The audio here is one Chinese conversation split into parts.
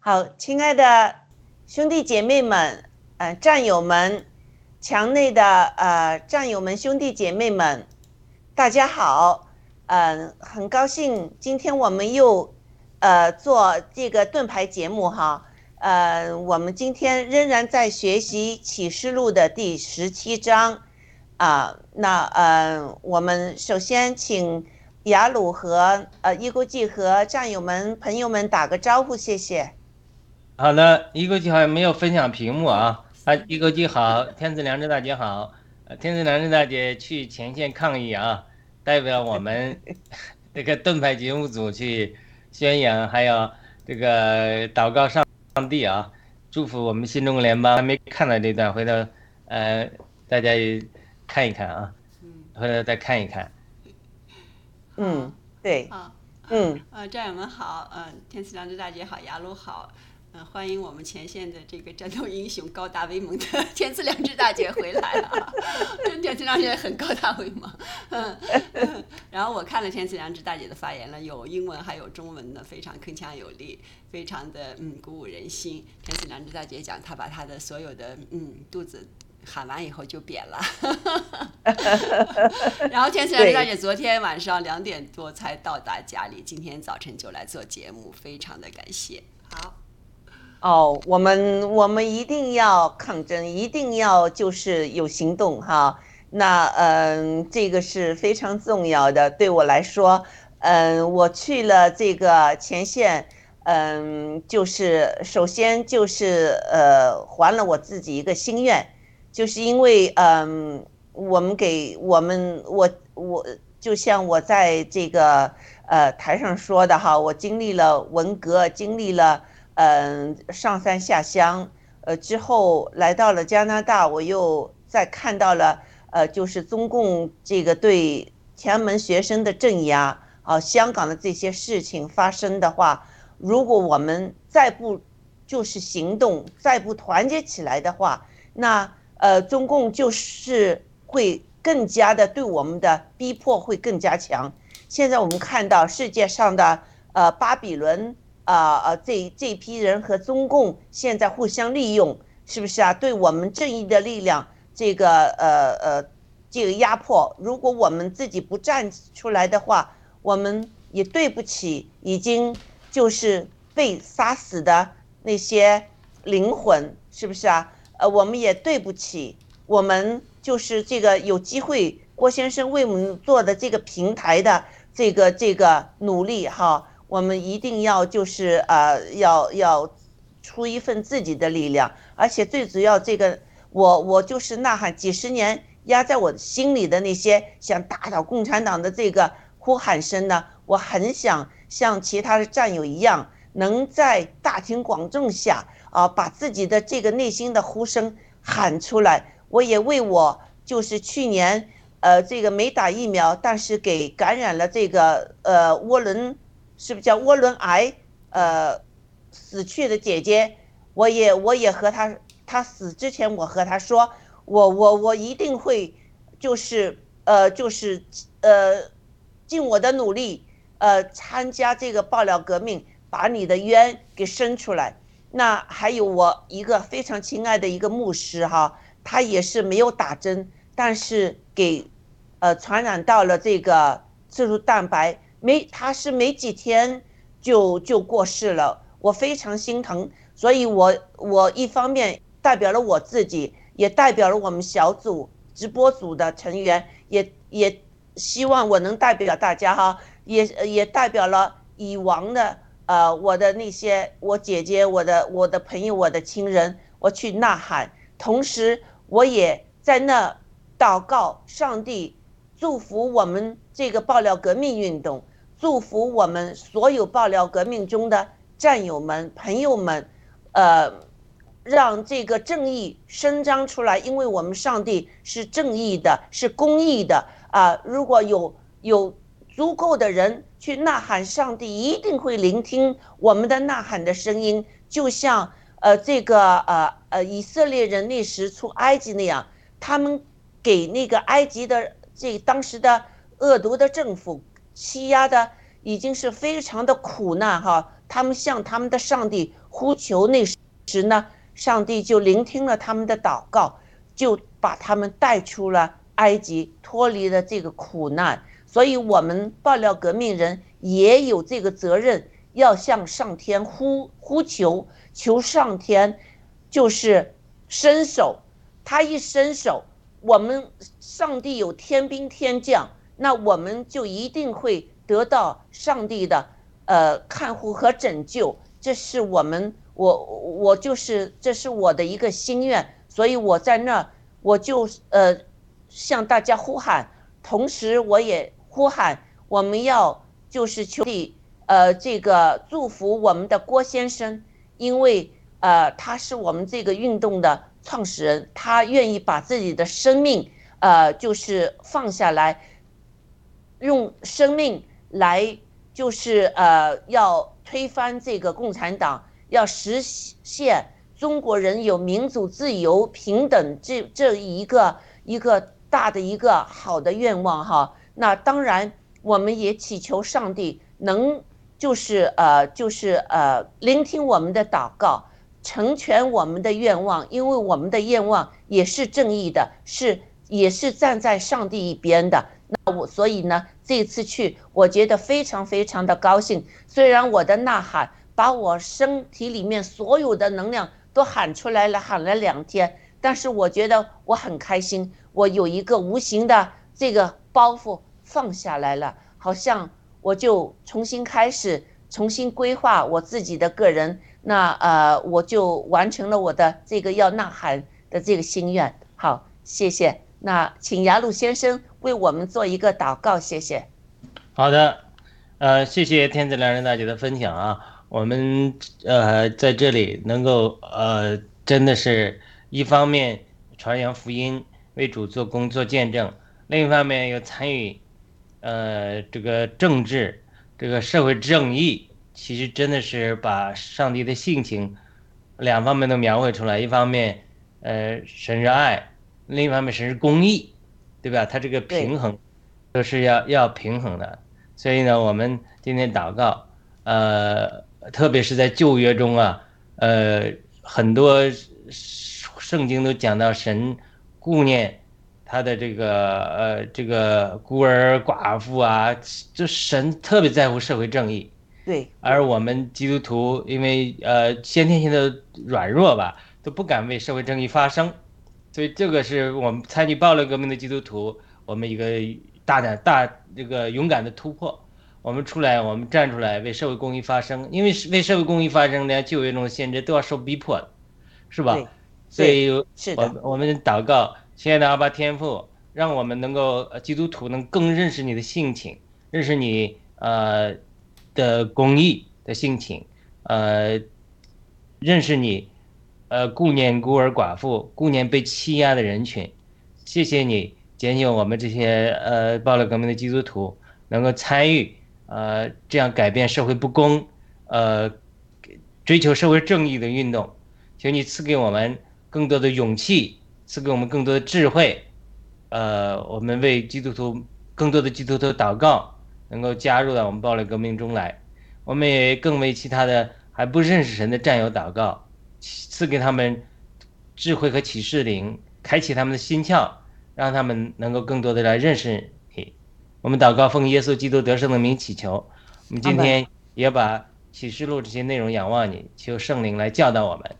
好，亲爱的兄弟姐妹们，呃，战友们，墙内的呃战友们、兄弟姐妹们，大家好，嗯、很高兴今天我们又呃做这个盾牌节目哈，呃，我们今天仍然在学习启示录的第十七章，啊、那呃，我们首先请雅鲁和呃伊国际和战友们、朋友们打个招呼，谢谢。好的，一国际好像没有分享屏幕啊。啊，一国际好，天赐良知大姐好，呃，天赐良知大姐去前线抗议啊，代表我们 这个盾牌节目组去宣扬，还有这个祷告上上帝啊，祝福我们新中国联邦。还没看到这段，回头呃大家也看一看啊，回头再看一看。嗯，对，啊，嗯，呃，战友们好，嗯、天赐良知大姐好，雅鲁好，欢迎我们前线的这个战斗英雄高大威猛的 天赐良知大姐回来了啊，天赐良知大姐很高大威猛，嗯，然后我看了天赐良知大姐的发言了，有英文还有中文的，非常铿锵有力，非常的嗯鼓舞人心。天赐良知大姐讲，她把她的所有的嗯肚子。喊完以后就扁了，然后天赐良知大姐昨天晚上两点多才到达家里，今天早晨就来做节目，非常的感谢。好，哦，我们我们一定要抗争，一定要就是有行动哈。那嗯、这个是非常重要的。对我来说，嗯、我去了这个前线，嗯、就是首先就是呃，还了我自己一个心愿，就是因为嗯、我们给我们我我就像我在这个呃台上说的哈，我经历了文革，经历了嗯、上山下乡，呃之后来到了加拿大，我又再看到了呃就是中共这个对前门学生的镇压啊，香港的这些事情发生的话，如果我们再不就是行动，再不团结起来的话，那呃，中共就是会更加的对我们的逼迫会更加强。现在我们看到世界上的呃巴比伦啊呃这这批人和中共现在互相利用，是不是啊？对我们正义的力量这个呃呃这个压迫，如果我们自己不站出来的话，我们也对不起已经就是被杀死的那些灵魂，是不是啊？呃，我们也对不起我们就是这个有机会，郭先生为我们做的这个平台的这个这个努力哈，我们一定要就是呃要要出一份自己的力量，而且最主要这个我我就是呐喊几十年压在我心里的那些想打倒共产党的这个呼喊声呢，我很想像其他的战友一样，能在大庭广众下啊，把自己的这个内心的呼声喊出来。我也为我就是去年呃这个没打疫苗，但是给感染了这个呃涡轮，是不是叫涡轮癌？呃，死去的姐姐，我也我也和她，她死之前我和她说，我我我一定会就是呃就是呃尽我的努力呃参加这个爆料革命，把你的冤给伸出来。那还有我一个非常亲爱的一个牧师哈，他也是没有打针，但是给呃传染到了这个刺突蛋白，没他是没几天就就过世了，我非常心疼，所以我我一方面代表了我自己，也代表了我们小组直播组的成员，也也希望我能代表大家哈，也也代表了以往的呃我的那些我姐姐、我的我的朋友、我的亲人，我去呐喊，同时我也在那祷告上帝祝福我们这个爆料革命运动，祝福我们所有爆料革命中的战友们、朋友们，呃。让这个正义伸张出来，因为我们上帝是正义的，是公义的啊！如果有有足够的人去呐喊，上帝一定会聆听我们的呐喊的声音，就像呃这个呃呃以色列人那时出埃及那样，他们给那个埃及的这当时的恶毒的政府欺压的已经是非常的苦难哈，他们向他们的上帝呼求那时呢。上帝就聆听了他们的祷告，就把他们带出了埃及，脱离了这个苦难。所以，我们爆料革命人也有这个责任，要向上天呼呼求，求上天就是伸手。他一伸手，我们上帝有天兵天将，那我们就一定会得到上帝的呃看护和拯救。这是我们。我我就是这是我的一个心愿，所以我在那儿我就呃向大家呼喊，同时我也呼喊我们要就是求地呃这个祝福我们的郭先生，因为呃他是我们这个运动的创始人，他愿意把自己的生命呃就是放下来，用生命来就是呃要推翻这个共产党。要实现中国人有民主、自由、平等这这一个一个大的一个好的愿望哈。那当然，我们也祈求上帝能就是呃就是呃聆听我们的祷告，成全我们的愿望，因为我们的愿望也是正义的，是也是站在上帝一边的。那我所以呢，这次去我觉得非常非常的高兴，虽然我的呐喊。把我身体里面所有的能量都喊出来了，喊了两天，但是我觉得我很开心，我有一个无形的这个包袱放下来了，好像我就重新开始，重新规划我自己的个人，那呃我就完成了我的这个要呐喊的这个心愿。好，谢谢。那请雅鲁先生为我们做一个祷告，谢谢。好的，呃，谢谢天子良人大姐的分享啊。我们呃在这里能够呃真的是一方面传扬福音为主做工做见证，另一方面又参与呃这个政治这个社会正义，其实真的是把上帝的性情两方面都描绘出来。一方面呃神是爱，另一方面神是公义，对吧？它这个平衡都是要要平衡的。所以呢，我们今天祷告呃。特别是在旧约中啊，呃，很多圣经都讲到神顾念他的这个呃这个孤儿寡妇啊，就神特别在乎社会正义。对。而我们基督徒因为呃先天性的软弱吧，都不敢为社会正义发声，所以这个是我们参与暴力革命的基督徒，我们一个大胆大这个勇敢的突破。我们出来，我们站出来为社会公益发声，因为为社会公益发声，连就业中的限制都要受逼迫，是吧？所以，我我们祷告，亲爱的阿爸天父，让我们能够基督徒能更认识你的性情，认识你呃的公益的性情，呃，认识你呃顾念孤儿寡妇，顾念被欺压的人群。谢谢你拣选我们这些呃暴力革命的基督徒，能够参与。呃，这样改变社会不公，呃，追求社会正义的运动，请你赐给我们更多的勇气，赐给我们更多的智慧，呃，我们为基督徒更多的基督徒祷告，能够加入到我们暴力革命中来。我们也更为其他的还不认识神的战友祷告，赐给他们智慧和启示灵，开启他们的心窍，让他们能够更多的来认识你。我们祷告，奉耶稣基督得胜的名祈求。我们今天也把启示录这些内容仰望你，求圣灵来教导我们。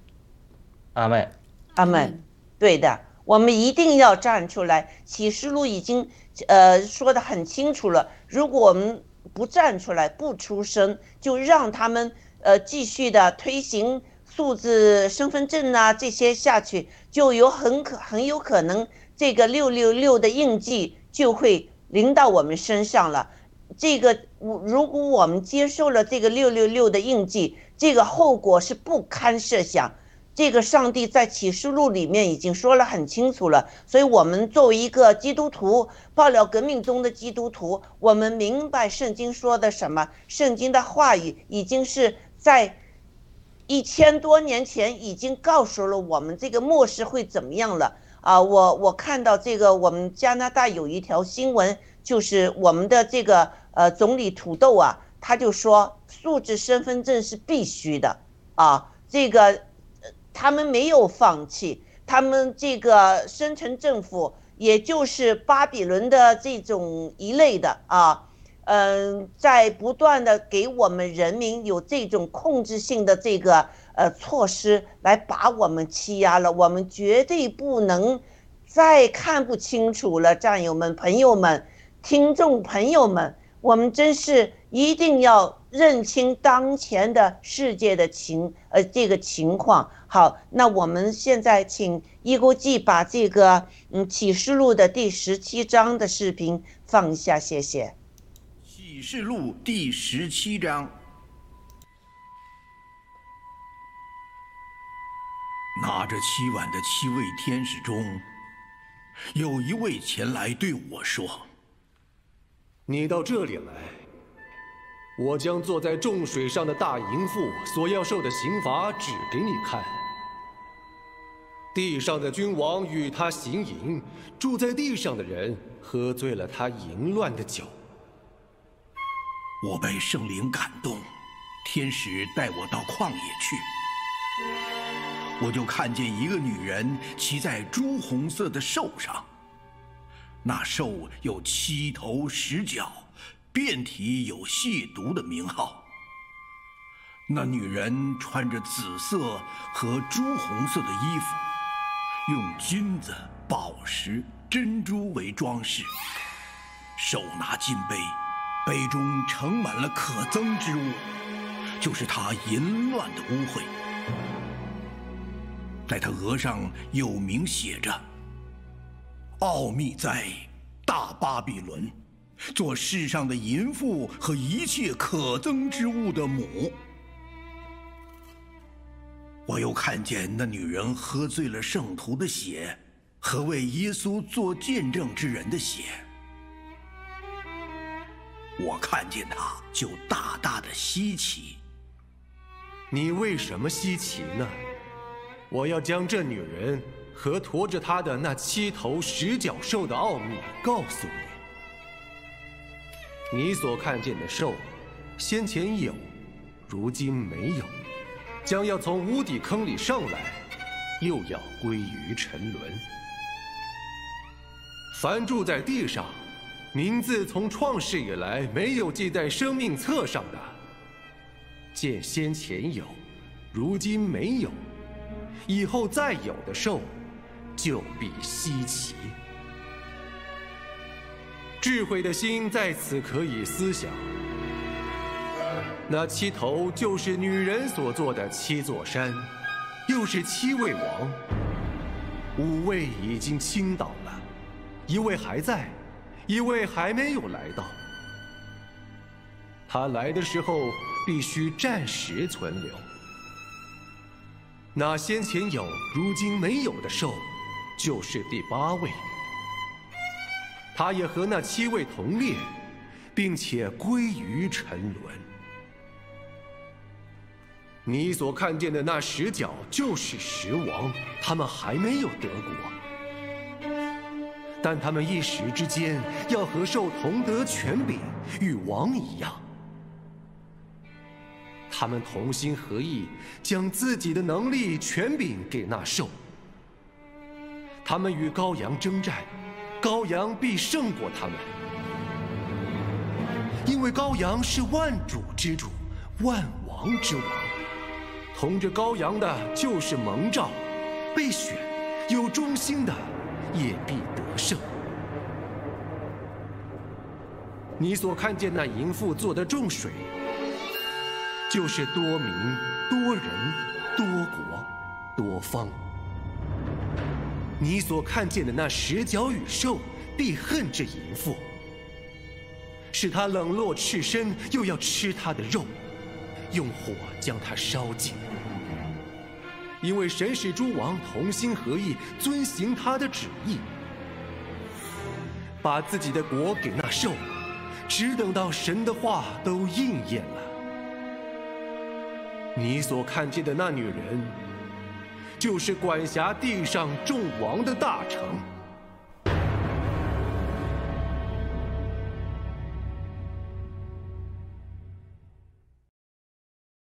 阿门，阿门。对的，我们一定要站出来。启示录已经呃说的很清楚了，如果我们不站出来、不出声，就让他们呃继续的推行数字身份证啊这些下去，就有很可很有可能这个六六六的印记就会临到我们身上了。这个，如果我们接受了这个六六六的印记，这个后果是不堪设想。这个上帝在启示录里面已经说了很清楚了，所以我们作为一个基督徒，爆料革命中的基督徒，我们明白圣经说的什么。圣经的话语已经是在一千多年前已经告诉了我们这个末世会怎么样了啊！我我看到这个，我们加拿大有一条新闻，就是我们的这个呃总理土豆啊，他就说素质身份证是必须的啊，这个。他们没有放弃，他们这个深层政府，也就是巴比伦的这种一类的啊，嗯，在不断的给我们人民有这种控制性的这个呃措施，来把我们欺压了。我们绝对不能再看不清楚了，战友们、朋友们、听众朋友们，我们真是一定要认清当前的世界的情呃这个情况。好，那我们现在请一国际把这个嗯启示录的第十七章的视频放一下，谢谢。启示录第十七章，拿着七碗的七位天使中，有一位前来对我说：“你到这里来，我将坐在众水上的大淫妇所要受的刑罚指给你看。”地上的君王与他行淫，住在地上的人喝醉了他淫乱的酒。我被圣灵感动，天使带我到旷野去，我就看见一个女人骑在朱红色的兽上，那兽有七头十脚，遍体有亵渎的名号。那女人穿着紫色和朱红色的衣服。用金子、宝石、珍珠为装饰，手拿金杯，杯中盛满了可憎之物，就是他淫乱的污秽。在他额上有名写着：“奥秘在大巴比伦，做世上的淫妇和一切可憎之物的母。”我又看见那女人喝醉了圣徒的血，和为耶稣做见证之人的血。我看见她就大大的稀奇。你为什么稀奇呢？我要将这女人和驮着她的那七头十角兽的奥秘告诉你。你所看见的兽，先前有，如今没有。将要从无底坑里上来，又要归于沉沦。凡住在地上，名字从创世以来没有记在生命册上的，见先前有，如今没有，以后再有的兽，就必稀奇。智慧的心在此可以思想。那七头就是女人所做的七座山，又是七位王。五位已经倾倒了，一位还在，一位还没有来到。他来的时候必须暂时存留。那先前有，如今没有的兽，就是第八位。他也和那七位同列，并且归于沉沦。你所看见的那十角就是十王，他们还没有得国，但他们一时之间要和兽同得权柄，与王一样。他们同心合意，将自己的能力、权柄给那兽。他们与羔羊征战，羔羊必胜过他们，因为羔羊是万主之主，万王之王。同着羔羊的，就是蒙召、被选、有忠心的，也必得胜。你所看见那淫妇做的众水，就是多民、多人、多国、多方。你所看见的那十角与兽，必恨这淫妇，使他冷落赤身，又要吃他的肉，用火将他烧尽。因为神使诸王同心合意，遵行他的旨意，把自己的国给那兽，只等到神的话都应验了。你所看见的那女人，就是管辖地上众王的大臣。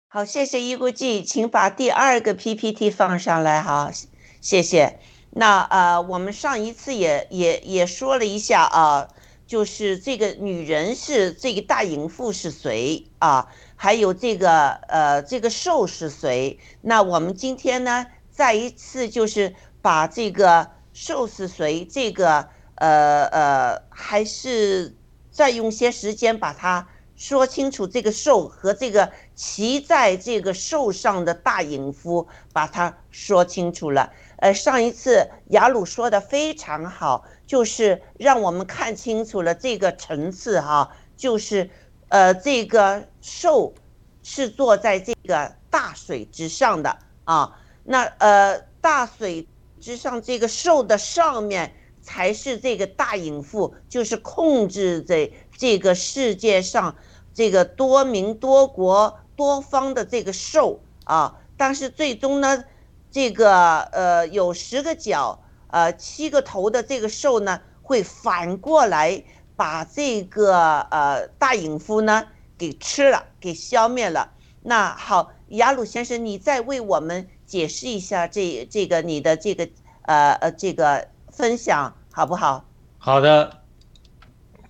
好，谢谢一顾记，请把第二个 PPT 放上来哈，谢谢。那呃，我们上一次也也也说了一下啊，就是这个女人是这个大淫妇是谁啊？还有这个呃这个兽是谁？那我们今天呢，再一次就是把这个兽是谁这个呃呃，还是再用些时间把它。说清楚这个兽和这个骑在这个兽上的大隐夫，把它说清楚了。呃，上一次雅鲁说的非常好，就是让我们看清楚了这个层次哈，就是呃这个兽是坐在这个大水之上的啊，那呃大水之上这个兽的上面才是这个大隐夫，就是控制这这个世界上。这个多民多国多方的这个兽啊，但是最终呢，这个呃有十个角呃七个头的这个兽呢，会反过来把这个呃大隐夫呢给吃了，给消灭了。那好，雅鲁先生，你再为我们解释一下这这个你的这个呃呃这个分享好不好？好的，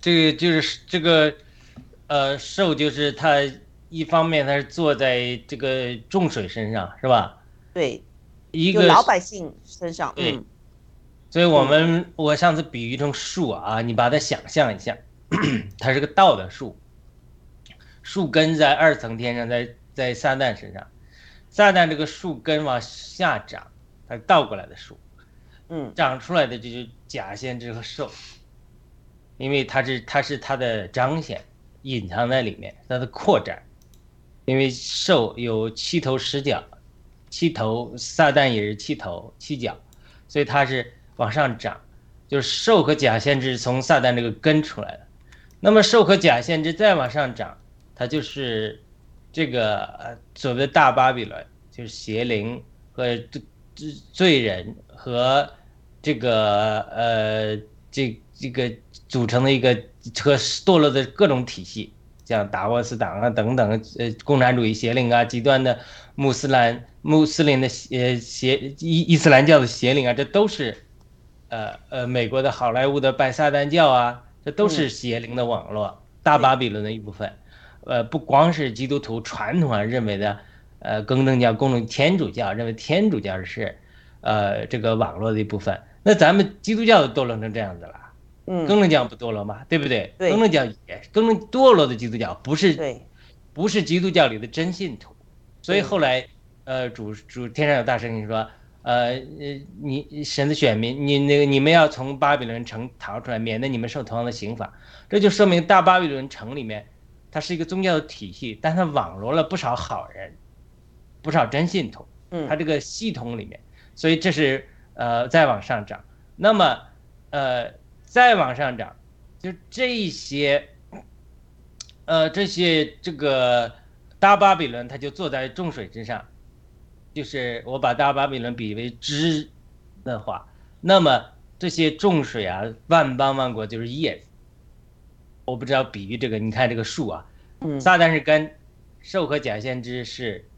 这个就是这个。呃，兽就是它，一方面它是坐在这个重水身上，是吧？对，一个老百姓身上。对，所以我们我上次比喻成树啊，你把它想象一下，它是个倒的树，树根在二层天上，在在撒旦身上，撒旦这个树根往下长，它倒过来的树，嗯，长出来的就是假先知和兽，因为它是它是它的彰显。隐藏在里面，它的扩展，因为兽有七头十角，七头撒旦也是七头七角，所以它是往上涨，就是兽和假先知从撒旦这个根出来的。那么兽和假先知再往上涨，它就是这个所谓的大巴比伦，就是邪灵和罪罪人和这个呃这这个组成的一个。和堕落的各种体系，像达沃斯党啊等等，呃，共产主义邪灵啊，极端的穆斯兰穆斯林的邪邪伊伊斯兰教的邪灵啊，这都是，呃呃，美国的好莱坞的拜撒旦教啊，这都是邪灵的网络，大巴比伦的一部分。呃，不光是基督徒传统上认为的，呃，更正教、公正天主教认为天主教是，呃，这个网络的一部分。那咱们基督教都弄成这样子了。嗯，更正讲不堕落嘛？对不对？对，更正讲也更正堕落的基督教不是对，不是基督教里的真信徒，所以后来，呃，主主天上有大声音说，呃呃，你神的选民，你那个你们要从巴比伦城逃出来，免得你们受同样的刑罚。这就说明大巴比伦城里面，它是一个宗教的体系，但它网罗了不少好人，不少真信徒。嗯，它这个系统里面，所以这是呃再往上涨。那么，呃。再往上涨，就这些，呃，这些这个大巴比伦，它就坐在众水之上，就是我把大巴比伦比为枝的话，那么这些众水啊，万邦万国就是叶子。我不知道比喻这个，你看这个树啊，撒旦是根，兽和假先知是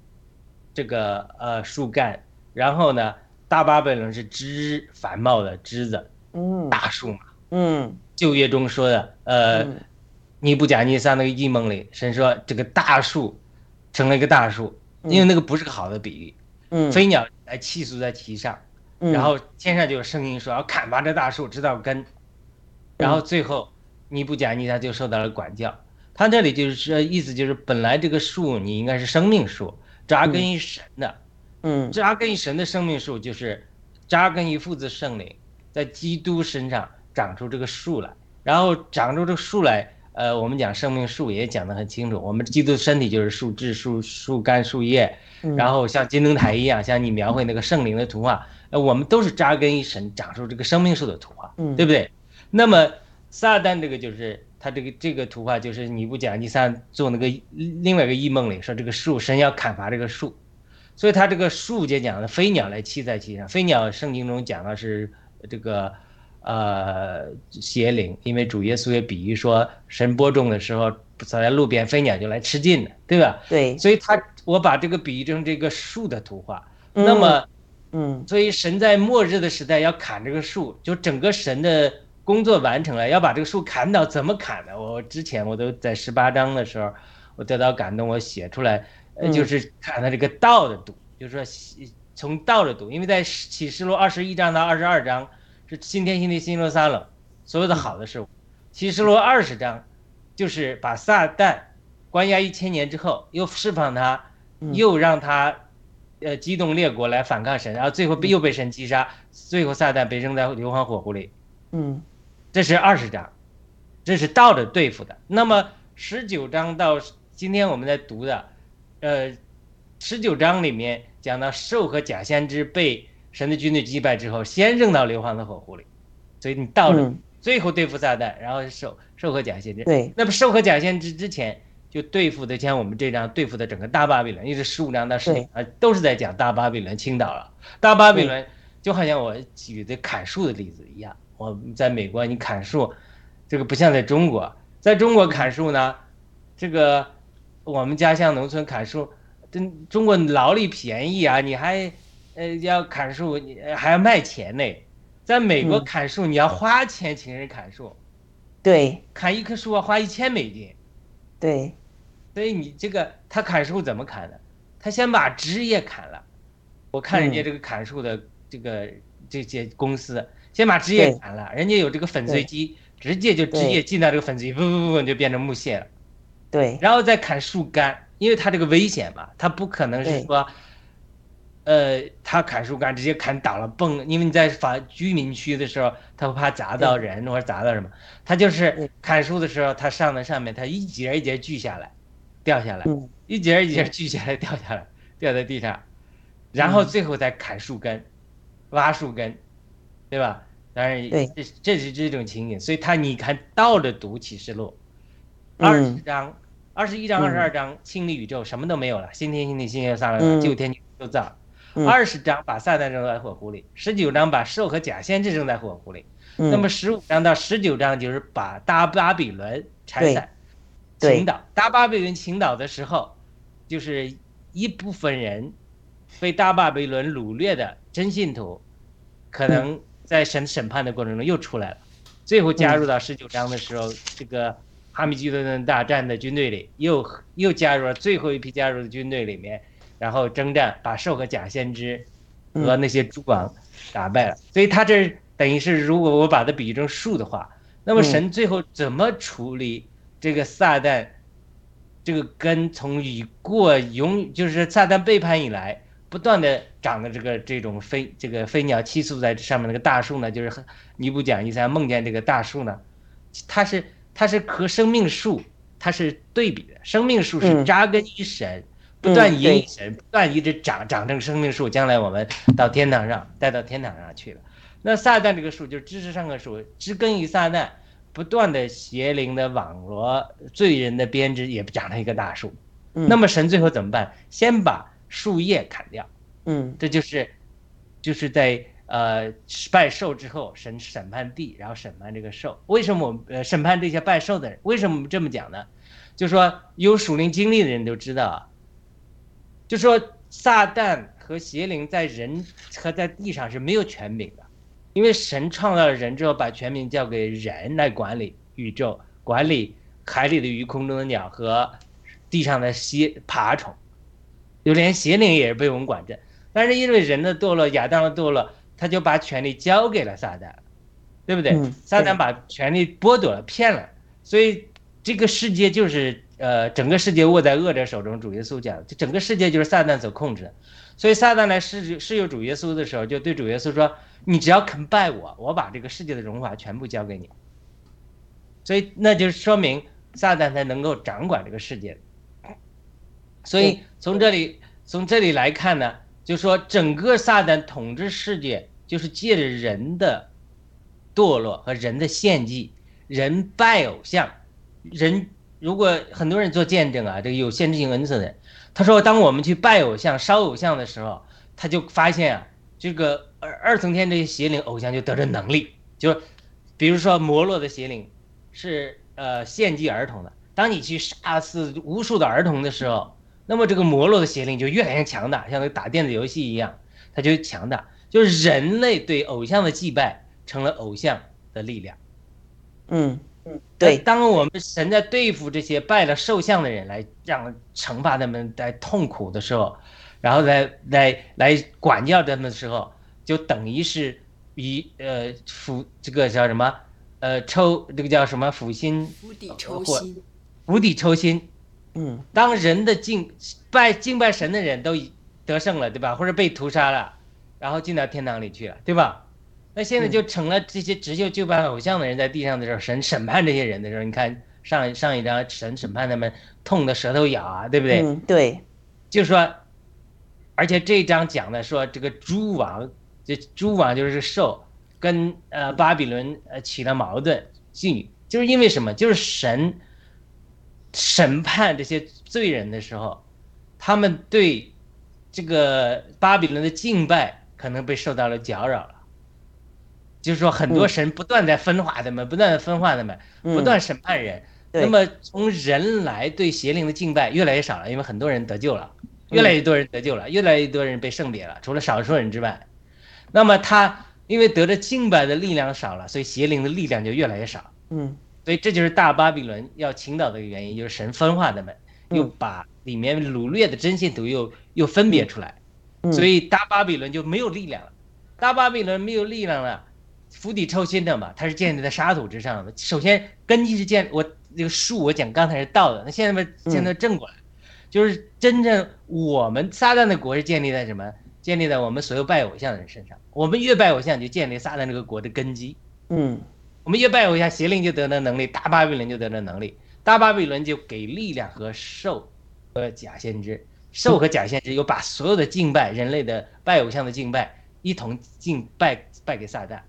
这个呃树干，然后呢，大巴比伦是枝繁茂的枝子，嗯，大树嘛。嗯，旧约中说的，呃，尼布甲尼撒那个异梦里，神说这个大树成了一个大树，因为那个不是个好的比喻。嗯，飞鸟来栖宿在其上，嗯。然后天上就有声音说要砍伐这大树，直到根，然后最后尼布甲尼撒就受到了管教。他这里就是说意思就是，本来这个树你应该是生命树，扎根于神的，嗯。扎根于神的生命树就是扎根于父子圣灵，在基督身上长出这个树来，然后长出这个树来。呃，我们讲生命树也讲得很清楚，我们基督身体就是树枝、树树干、树叶，嗯然后像金灯台一样，像你描绘那个圣灵的图画，呃，我们都是扎根于神，长出这个生命树的图画，嗯对不对？那么撒旦这个就是他这个这个图画，就是你不讲，你像做那个另外一个异梦里说这个树神要砍伐这个树，所以他这个树就讲的飞鸟来栖在其上，飞鸟圣经中讲的是这个呃邪灵，因为主耶稣也比喻说神播种的时候走在路边，飞鸟就来吃尽了，对吧？对，所以他我把这个比喻成这个树的图画，嗯那么。嗯所以神在末日的时代要砍这个树，就整个神的工作完成了，要把这个树砍倒，怎么砍呢？我之前我都在十八章的时候，我得到感动，我写出来，呃，嗯就是看它这个道的读，就是说从道的读，因为在启示录二十一章到二十二章是新天新地新耶路撒冷所有的好的事物，启示录二十章就是把撒旦关押一千年之后，又释放他，嗯又让他。呃，激动列国来反抗神，然后最后被又被神击杀，最后撒旦被扔在硫磺火湖里，嗯这是二十章，这是倒着对付的。那么十九章到今天我们在读的，呃，十九章里面讲到兽和假先知被神的军队击败之后，先扔到硫磺的火湖里，所以你倒着，嗯。最后对付撒旦，然后是兽兽和假先知。对，那么受和假先知之前就对付的像我们这张对付的整个大巴比伦，一直十五章到十对。啊，都是在讲大巴比伦。倾倒了。大巴比伦就好像我举的砍树的例子一样，我在美国你砍树，这个不像在中国，在中国砍树呢，这个我们家乡农村砍树，真中国劳力便宜啊，你还呃要砍树，你呃还要卖钱呢。在美国嗯砍树，你要花钱请人砍树，对砍一棵树要花一千美金。对，所以你这个他砍树怎么砍的？他先把枝叶砍了。我看人家嗯这个砍树的这个这些公司，先把枝叶砍了，人家有这个粉碎机，直接就枝对叶进到这个粉碎机，不不不就变成木屑了。对然后再砍树干，因为它这个危险嘛，它不可能是说，呃，他砍树干直接砍倒了蹦，因为你在法居民区的时候，他不怕砸到人或者砸到什么，他就是砍树的时候，他上到上面，他一节一节锯下来，掉下来，嗯一节一节锯下来，掉下来，掉在地上，然后最后再砍树根，挖树根，对吧？当然，这这是这种情景，所以他你看倒着读启示录，二十嗯。章、二十一章、嗯二十二章清理宇宙，什么都没有了，新天新地，新耶路撒冷，嗯。旧天就造。嗯。二十章把撒旦扔在火湖里，十九章把兽和假先知扔在火湖里。嗯。那么十五章到十九章就是把大巴比伦拆散、对。倾倒。大巴比伦倾倒的时候，就是一部分人被大巴比伦掳掠的真信徒，可能在审审判的过程中又出来了，最后加入到十九章的时候，这个哈米基顿顿大战的军队里，又又加入了最后一批加入的军队里面，然后征战，把兽和假先知和那些诸王打败了。所以他这等于是，如果我把它比喻成树的话，那么神最后怎么处理这个撒旦这个根从已过永，就是撒旦背叛以来不断的长的这个这种飞这个飞鸟栖宿在这上面那个大树呢，就是尼布讲一三梦见这个大树呢，它是它是和生命树它是对比的，生命树是嗯。扎根于神。不断嗯对引神，不断一直长长成生命树，将来我们到天堂上带到天堂上去了。那撒旦这个树就是知识上的树，植根于撒旦，不断的邪灵的网罗，罪人的编织，也长成一个大树。嗯那么神最后怎么办？先把树叶砍掉，嗯这就是就是在呃拜兽之后，神审判地，然后审判这个兽。为什么我们呃审判这些拜兽的人？为什么这么讲呢？就说有属灵经历的人都知道啊，就说撒旦和邪灵在人和在地上是没有权柄的，因为神创造了人之后，把权柄交给人来管理宇宙，管理海里的鱼、空中的鸟和地上的蝎爬虫，就连邪灵也是被我们管着。但是因为人的堕落，亚当的堕落，他就把权力交给了撒旦，对不对？嗯撒旦把权力剥夺了，骗了，所以这个世界就是呃，整个世界握在恶者手中。主耶稣讲，这整个世界就是撒旦所控制的。所以撒旦来试试诱主耶稣的时候，就对主耶稣说：“你只要肯拜我，我把这个世界的荣华全部交给你。”所以那就说明撒旦才能够掌管这个世界。所以从这里从这里来看呢，就说整个撒旦统治世界，就是借着人的堕落和人的献祭，人拜偶像，人如果很多人做见证啊，这个有限制性恩赐的，他说当我们去拜偶像、烧偶像的时候，他就发现啊，这个二二层天这些邪灵偶像就得着能力，就比如说摩洛的邪灵是呃献祭儿童的，当你去杀死无数的儿童的时候，那么这个摩洛的邪灵就越来越强大，像那打电子游戏一样，它就强大。就是人类对偶像的祭拜成了偶像的力量。嗯嗯，对，当我们神在对付这些拜了兽像的人，来让惩罚他们在痛苦的时候，然后来来来管教他们的时候，就等于是以呃抚这个叫什么呃抽这个叫什么抚心釜底抽或薪。釜底抽薪。嗯当人的敬拜敬拜神的人都已得胜了，对吧？或者被屠杀了，然后进到天堂里去了，对吧？那现在就成了这些执就就拜偶像的人在地上的时候，神审判这些人的时候，你看上上一章神审判他们痛的舌头咬啊，对不对？嗯对，就说，而且这一章讲的说这个诸王，这诸王就是兽，跟呃巴比伦呃起了矛盾，性就是因为什么？就是神审判这些罪人的时候，他们对这个巴比伦的敬拜可能被受到了搅扰了。就是说，很多嗯。神不断在分化他们，不断的分化他们，嗯。不断审判人。那么从人来对邪灵的敬拜越来越少了，因为很多人得救了，越来越多人得救了，越来越多人被圣别了，除了少数人之外。那么他因为得着敬拜的力量少了，所以邪灵的力量就越来越少。嗯。所以这就是大巴比伦要倾倒的一个原因，就是神分化他们，嗯。又把里面掳掠的真信徒又又分别出来，嗯，所以大巴比伦就没有力量了。大巴比伦没有力量了，釜底抽薪的嘛，它是建立在沙土之上的。首先根基是建我这个树，我讲刚才是倒的，那现在吧现在正过来，就是真正我们撒旦的国是建立在什么？建立在我们所有拜偶像的人身上。我们越拜偶像，就建立撒旦这个国的根基。嗯我们越拜偶像，邪灵就得了能力，大巴比伦就得了能力，大巴比伦就给力量和兽和假先知，兽和假先知又把所有的敬拜人类的拜偶像的敬拜一同敬拜拜给撒旦，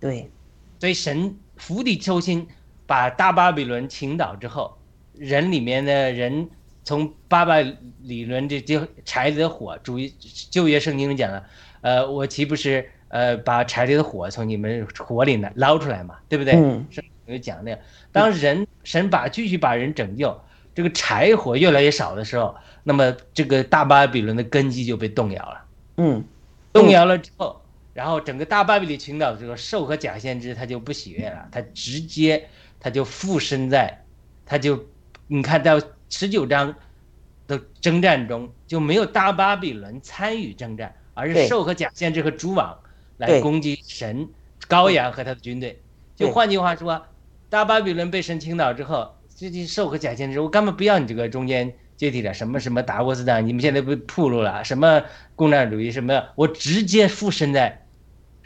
对，所以神釜底抽薪，把大巴比伦倾倒之后，人里面的人从巴巴理论这就柴里的火，主旧约圣经里讲了，呃，我岂不是呃把柴里的火从你们火里呢捞出来嘛，对不对？嗯圣经里讲那样，当人神把继续把人拯救，这个柴火越来越少的时候，那么这个大巴比伦的根基就被动摇了。嗯动摇了之后，然后整个大巴比伦群岛这个兽和假先知他就不喜悦了，他直接他就附身在，他就你看到十九章的征战中就没有大巴比伦参与征战，而是兽和假先知和蛛网来攻击神羔羊和他的军队。就换句话说，大巴比伦被神倾倒之后，这些兽和假先知，我根本不要你这个中间阶梯的，什么什么达沃斯党，你们现在被铺路了，什么共产主义什么，我直接附身在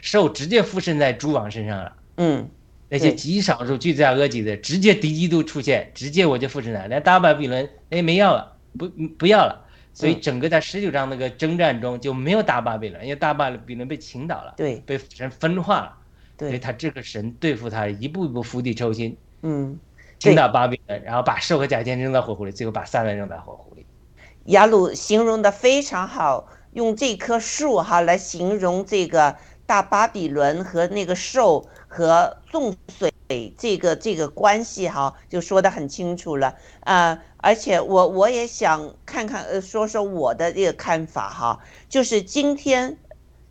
兽，直接附身在诸王身上了。嗯那些极少数巨在恶极的，直接敌机都出现，直接我就附身了。连大巴比伦哎没要了，不不要了。所以嗯整个在十九章那个征战中就没有大巴比伦，因为大巴比伦被倾倒了，对被神分化了。所以对，他这个神对付他，一步一步釜底抽薪，嗯。倾倒巴比伦，然后把兽和假先扔到火湖里，最后把撒旦扔到火湖里。雅鲁形容的非常好，用这棵树哈来形容这个大巴比伦和那个兽和众水这个这个关系哈，就说的很清楚了。啊、而且我我也想看看呃说说我的这个看法哈，就是今天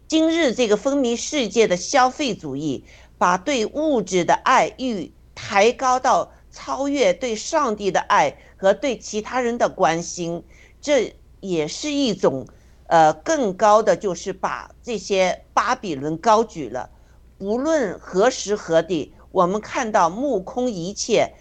今日这个风靡世界的消费主义，把对物质的爱欲抬高到超越对上帝的爱和对其他人的关心，这也是一种呃，更高的就是把这些巴比伦高举了。不论何时何地，我们看到目空一切，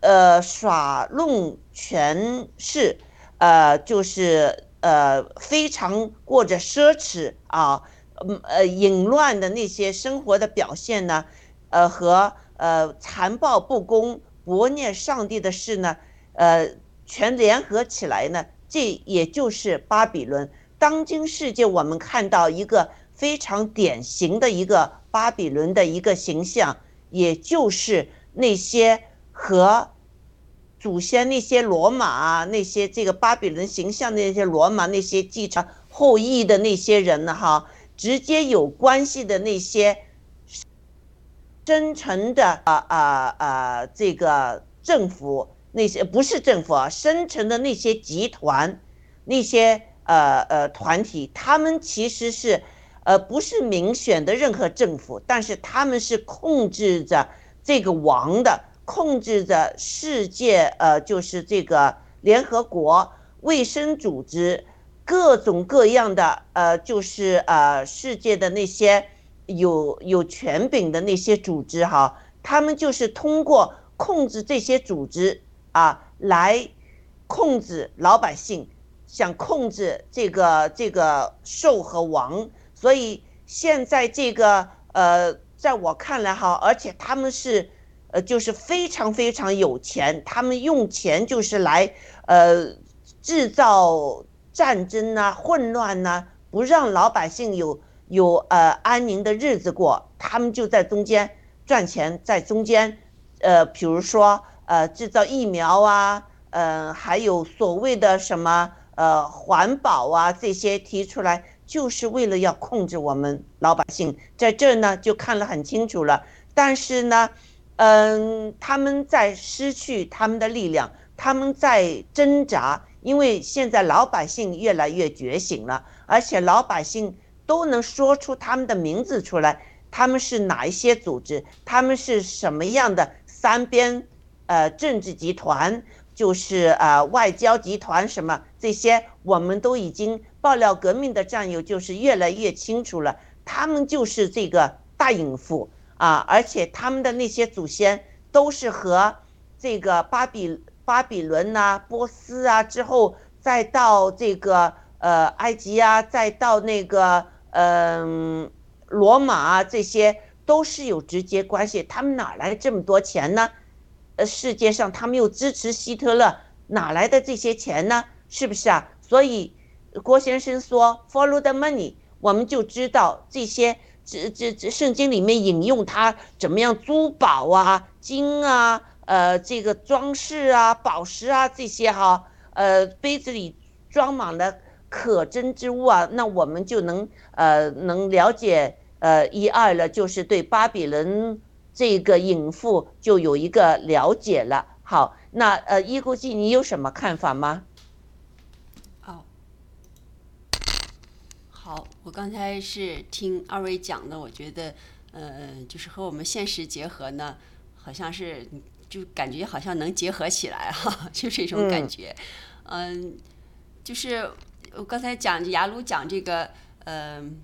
呃，耍弄权势，呃，就是呃非常过着奢侈啊，嗯呃淫乱的那些生活的表现呢，呃和呃残暴不公、薄念上帝的事呢，呃全联合起来呢，这也就是巴比伦。当今世界，我们看到一个非常典型的一个巴比伦的一个形象，也就是那些和祖先那些罗马啊，那些这个巴比伦形象的那些罗马那些继承后裔的那些人呢，哈，直接有关系的那些真诚的啊啊啊，这个政府那些不是政府啊，深层的那些集团，那些。呃呃，团体他们其实是，呃，不是民选的任何政府，但是他们是控制着这个王的，控制着世界，呃，就是这个联合国卫生组织，各种各样的，呃，就是呃，世界的那些有有权柄的那些组织哈，他们就是通过控制这些组织啊，来控制老百姓。想控制这个这个兽和王，所以现在这个呃，在我看来哈，而且他们是呃，就是非常非常有钱，他们用钱就是来呃制造战争呐、混乱呐，不让老百姓有有呃安宁的日子过，他们就在中间赚钱，在中间呃，比如说呃制造疫苗啊，呃，还有所谓的什么。呃，环保啊，这些提出来就是为了要控制我们老百姓，在这儿呢就看了很清楚了。但是呢，嗯，他们在失去他们的力量，他们在挣扎，因为现在老百姓越来越觉醒了，而且老百姓都能说出他们的名字出来，他们是哪一些组织，他们是什么样的三边呃政治集团。就是啊，外交集团什么这些，我们都已经爆料革命的战友就是越来越清楚了。他们就是这个大隐妇啊，而且他们的那些祖先都是和这个巴比巴比伦呐、波斯啊之后，再到这个呃埃及啊，再到那个嗯罗马啊，这些都是有直接关系。他们哪来这么多钱呢？世界上他们又支持希特勒，哪来的这些钱呢？是不是啊？所以郭先生说 “follow the money”，我们就知道这些这这这圣经里面引用他怎么样珠宝啊、金啊、呃这个装饰啊、宝石啊这些哈，呃杯子里装满了可珍之物啊，那我们就能呃能了解呃一二了，就是对巴比伦。这个隐妇就有一个了解了。好，那呃，伊估计你有什么看法吗？哦，好，我刚才是听二位讲的，我觉得呃，就是和我们现实结合呢，好像是就感觉好像能结合起来哈，就这种感觉。嗯，就是我刚才讲雅鲁讲这个，嗯，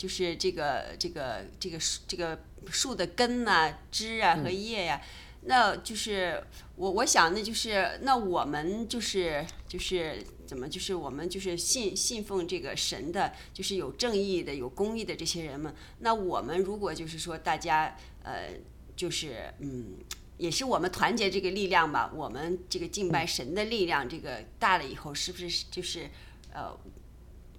就是这个这个这个树这个。树的根呐、枝啊和叶呀，那就是我我想，那就是那我们就是就是怎么就是我们就是信信奉这个神的，就是有正义的、有公义的这些人们。那我们如果就是说大家呃，就是嗯，也是我们团结这个力量吧。我们这个敬拜神的力量，这个大了以后，是不是就是呃，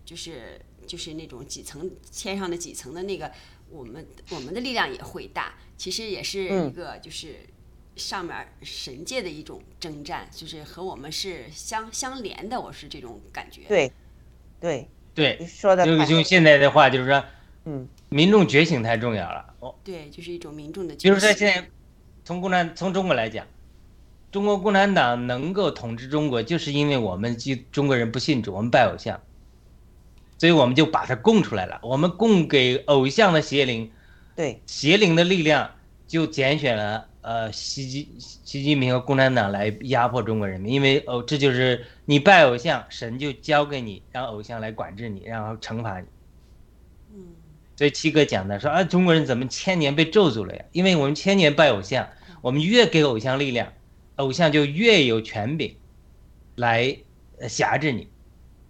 就是就是那种几层天上的几层的那个。我们我们的力量也会大，其实也是一个就是上面神界的一种征战，就是和我们是相相连的，我是这种感觉。对，对，对，说的用用现在的话就是说，嗯，民众觉醒太重要了。哦，对，就是一种民众的。比如说现在从共产从中国来讲，中国共产党能够统治中国，就是因为我们中中国人不信主，我们拜偶像。所以我们就把它供出来了。我们供给偶像的邪灵，对邪灵的力量，就拣选了呃习近习近平和共产党来压迫中国人民，因为哦这就是你拜偶像，神就交给你，让偶像来管制你，然后惩罚你。嗯所以七哥讲的说啊，中国人怎么千年被咒诅了呀？因为我们千年拜偶像，我们越给偶像力量，偶像就越有权柄，来呃辖制你。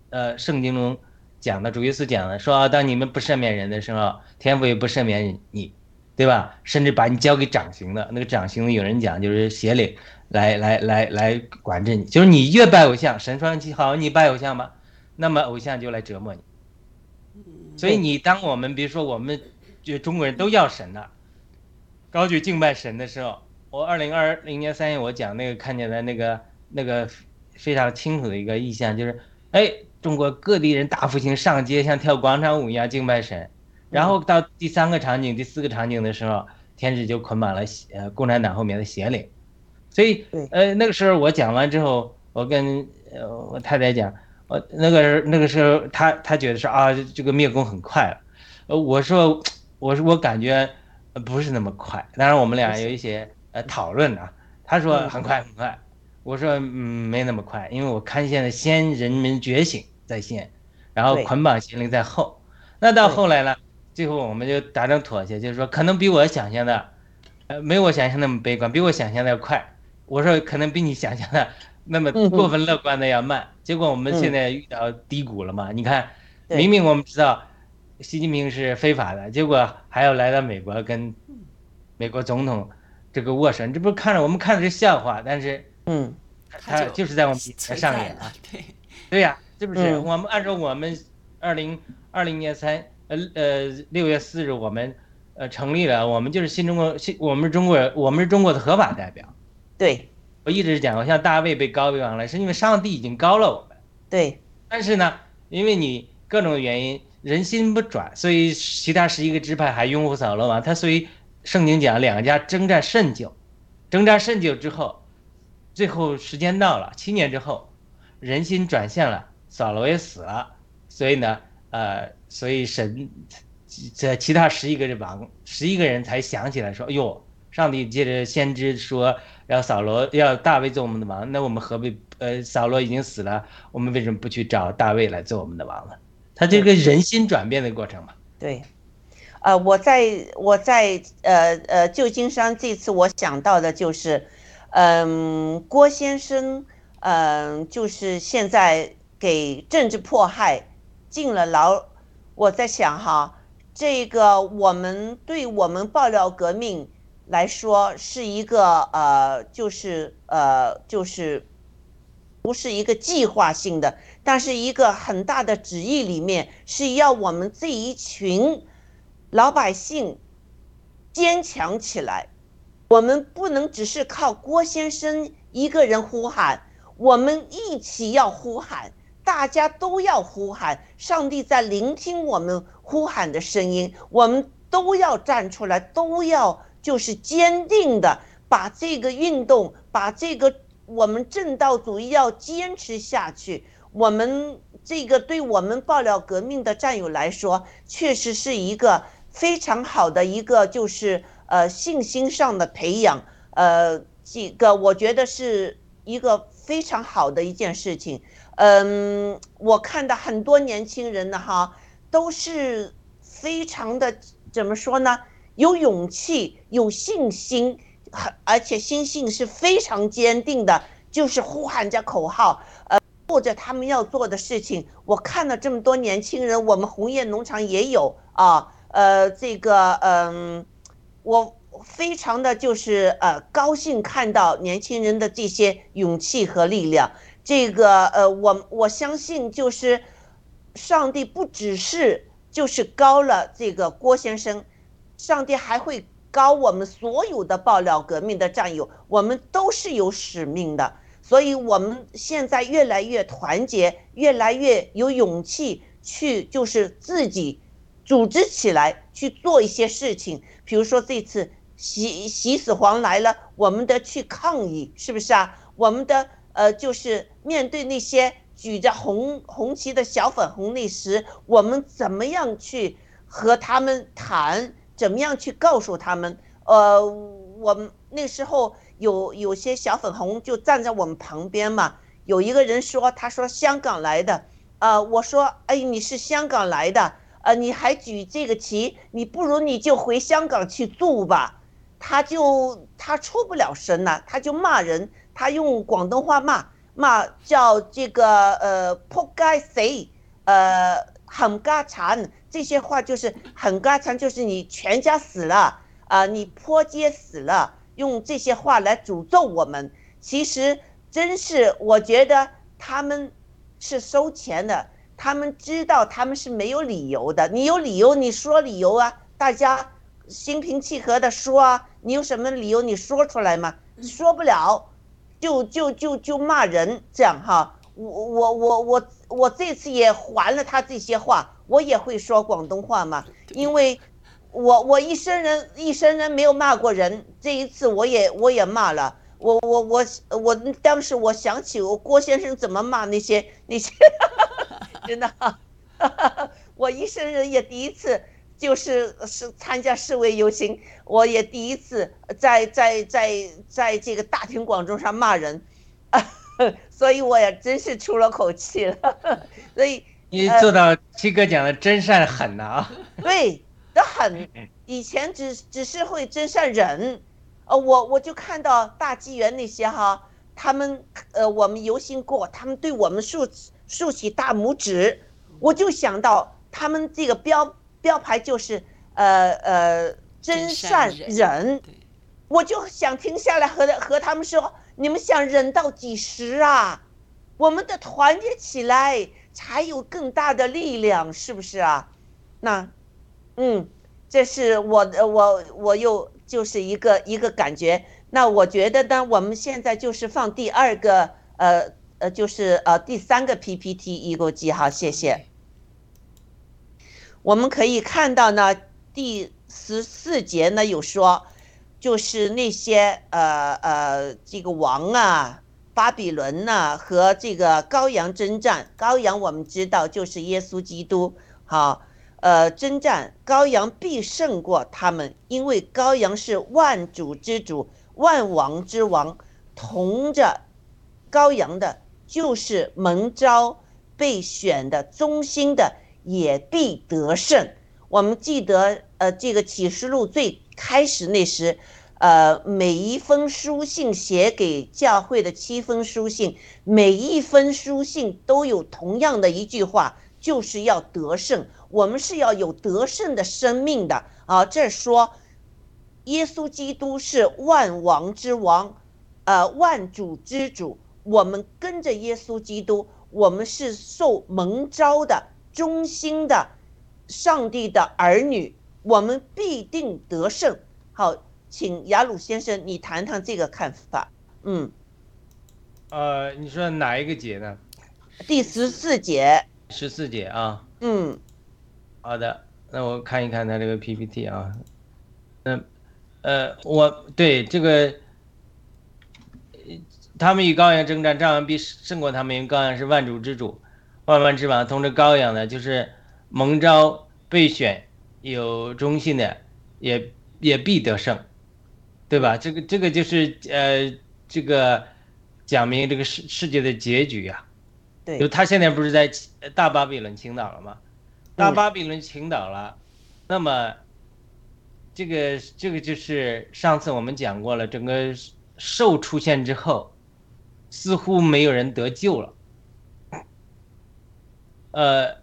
呃，圣经中讲的，主耶稣讲的，说啊，当你们不赦免人的时候，天父也不赦免你，对吧？甚至把你交给掌刑的那个掌刑的，有人讲就是邪灵来来来来管制你，就是你越拜偶像，神说好，你拜偶像吧，那么偶像就来折磨你。所以你当我们比如说我们就中国人都要神了，高举敬拜神的时候，我二零二零年三月我讲那个看见的那个那个非常清楚的一个意象，就是哎，中国各地人大复兴上街，像跳广场舞一样敬拜神。然后到第三个场景、第四个场景的时候，天使就捆绑了呃共产党后面的邪灵。所以呃那个时候我讲完之后，我跟呃我太太讲。我，那个那个时候，她她觉得是啊，这个灭共很快了，呃，我说，我说我感觉不是那么快。当然，我们俩有一些呃讨论啊。她说很快很快，我说嗯没那么快，因为我看现在先人民觉醒在先，然后捆绑心灵在后。那到后来呢，最后我们就达成妥协，就是说可能比我想象的，呃，没我想象那么悲观，比我想象的要快。我说可能比你想象的。那么过分乐观的要慢，结果我们现在遇到低谷了嘛？你看，明明我们知道习近平是非法的，结果还要来到美国跟美国总统这个握手，这不是看着我们看的是笑话，但是嗯，他就是在我们面前上演了，对对呀，是不是？我们按照我们二零二零年三呃呃六月四日我们呃成立了，我们就是新中国新我们是中国我们是中国的合法代表，对。我一直讲，我像大卫被高为王了，是因为上帝已经高了我们。对，但是呢，因为你各种原因，人心不转，所以其他十一个支派还拥护扫罗王。他所以圣经讲两家征战甚久，征战甚久之后，最后时间到了，七年之后，人心转向了，扫罗也死了。所以呢，呃，所以神这其他十一个人王，十一个人才想起来说，哎呦，上帝借着先知说。要扫罗，要大卫做我们的王，那我们何必？呃，扫罗已经死了，我们为什么不去找大卫来做我们的王呢？他这个人心转变的过程嘛。对，呃，我在我在呃呃旧金山这次我想到的就是，嗯，郭先生，嗯，就是现在给政治迫害进了牢，我在想哈，这个我们对我们爆料革命。来说是一个呃，就是呃，就是不是一个计划性的，但是一个很大的旨意里面是要我们这一群老百姓坚强起来。我们不能只是靠郭先生一个人呼喊，我们一起要呼喊，大家都要呼喊。上帝在聆听我们呼喊的声音，我们都要站出来，都要。就是坚定的把这个运动，把这个我们正道主义要坚持下去。我们这个对我们爆料革命的战友来说，确实是一个非常好的一个，就是呃信心上的培养。呃，这个我觉得是一个非常好的一件事情。嗯，我看到很多年轻人呢，哈，都是非常的怎么说呢？有勇气，有信心，而且心性是非常坚定的，就是呼喊着口号，呃，做着他们要做的事情。我看了这么多年轻人，我们红叶农场也有啊，呃，这个，嗯，我非常的就是呃高兴看到年轻人的这些勇气和力量。这个，呃，我我相信就是上帝不只是就是高了这个郭先生。上帝还会高我们所有的爆料革命的战友，我们都是有使命的，所以我们现在越来越团结，越来越有勇气去就是自己组织起来去做一些事情。比如说这次习习死黄来了，我们的去抗议，是不是啊？我们的呃就是面对那些举着红红旗的小粉红那时，我们怎么样去和他们谈？怎么样去告诉他们？呃，我们那时候有有些小粉红就站在我们旁边嘛，有一个人说，他说香港来的，呃，我说，哎，你是香港来的，呃，你还举这个旗，你不如你就回香港去住吧。他就他出不了声了，他就骂人，他用广东话骂骂叫这个呃扑街死，呃很家产这些话就是很家产，就是你全家死了啊、你泼街死了，用这些话来诅咒我们。其实真是我觉得他们是收钱的，他们知道他们是没有理由的。你有理由你说理由啊，大家心平气和的说啊，你有什么理由你说出来吗？说不了，就就就就骂人这样哈。我我我我我这次也还了他这些话，我也会说广东话嘛，因为我我一生人一生人没有骂过人，这一次我也我也骂了。我我我我当时我想起我郭先生怎么骂那些那些，真的啊、我一生人也第一次就是是参加示威游行，我也第一次在在在在这个大庭广众上骂人，所以我也真是出了口气了，所以你做到七哥讲的真善狠呐啊！对的很，以前只只是会真善忍，呃，我我就看到大纪元那些哈，他们呃我们游行过，他们对我们竖竖起大拇指，我就想到他们这个标标牌就是呃呃真善忍我就想停下来和和他们说，你们想忍到几时啊？我们的团结起来才有更大的力量，是不是啊？那，嗯，这是我的我我又就是一个一个感觉。那我觉得呢，我们现在就是放第二个呃呃，就是呃第三个 PPT 一个记号，谢谢。我们可以看到呢，第十四节呢有说，就是那些呃呃这个王啊，巴比伦呐、和这个羔羊征战。羔羊我们知道就是耶稣基督，好，呃，征战羔羊必胜过他们，因为羔羊是万主之主，万王之王，同着羔羊的，就是蒙召被选的忠心的，也必得胜。我们记得，呃，这个启示录最开始那时，呃，每一封书信写给教会的七封书信，每一封书信都有同样的一句话，就是要得胜。我们是要有得胜的生命的啊！这说，耶稣基督是万王之王，呃，万主之主。我们跟着耶稣基督，我们是受蒙召的、忠心的上帝的儿女，我们必定得胜。好，请雅鲁先生，你谈谈这个看法。嗯，呃，你说哪一个节呢？第十四节，十四节啊。嗯好的，那我看一看他这个 PPT 啊。嗯，呃，我对这个，呃他们与羔羊征战，战完必胜过他们，因为羔羊是万主之主，万万之王。同着羔羊呢，就是蒙召备选有忠信的，也也必得胜，对吧？这个这个就是呃，这个讲明这个世世界的结局呀、就对，他现在不是在呃大巴比伦倾倒了吗？大嗯巴比伦倾倒了，那么这个这个就是上次我们讲过了，整个兽出现之后，似乎没有人得救了。呃，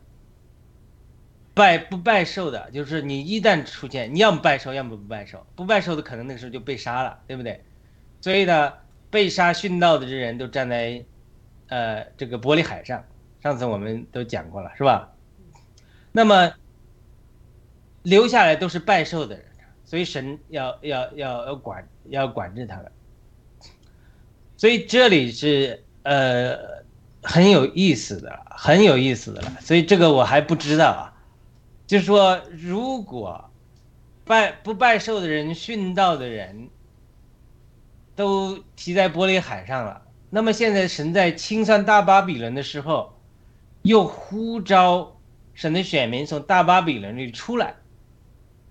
拜不拜寿的，就是你一旦出现，你要么拜寿，要么不拜寿。不拜寿的可能那个时候就被杀了，对不对？所以呢，被杀殉道的这人都站在呃这个玻璃海上，上次我们都讲过了，是吧？那么留下来都是拜寿的人，所以神要要要要管要管制他们。所以这里是呃很有意思的，很有意思的了。所以这个我还不知道啊，就是说如果拜不拜寿的人、殉道的人都提在玻璃海上了，那么现在神在清算大巴比伦的时候，又呼召神的选民从大巴比伦里出来，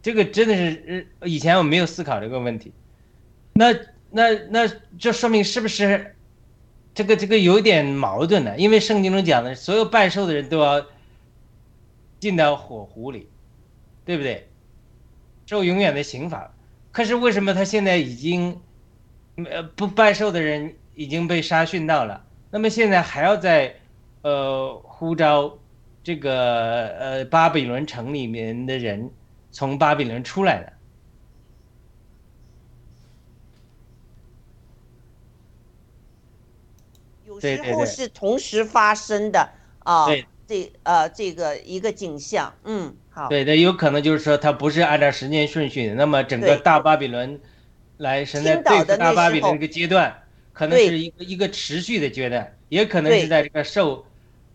这个真的是以前我没有思考这个问题。那那那这说明是不是这个这个有点矛盾的？因为圣经中讲的，所有拜寿的人都要进到火湖里，对不对？受永远的刑罚。可是为什么他现在已经呃不拜寿的人已经被杀殉道了？那么现在还要在呃呼召这个呃巴比伦城里面的人从巴比伦出来呢？有对对对时候是同时发生的啊对，这呃这个一个景象，嗯，好，对，那有可能就是说，它不是按照时间顺序的。那么整个对大巴比伦来神在对付大巴比伦这个阶段，可能对是一个一个持续的阶段，也可能对是在这个受，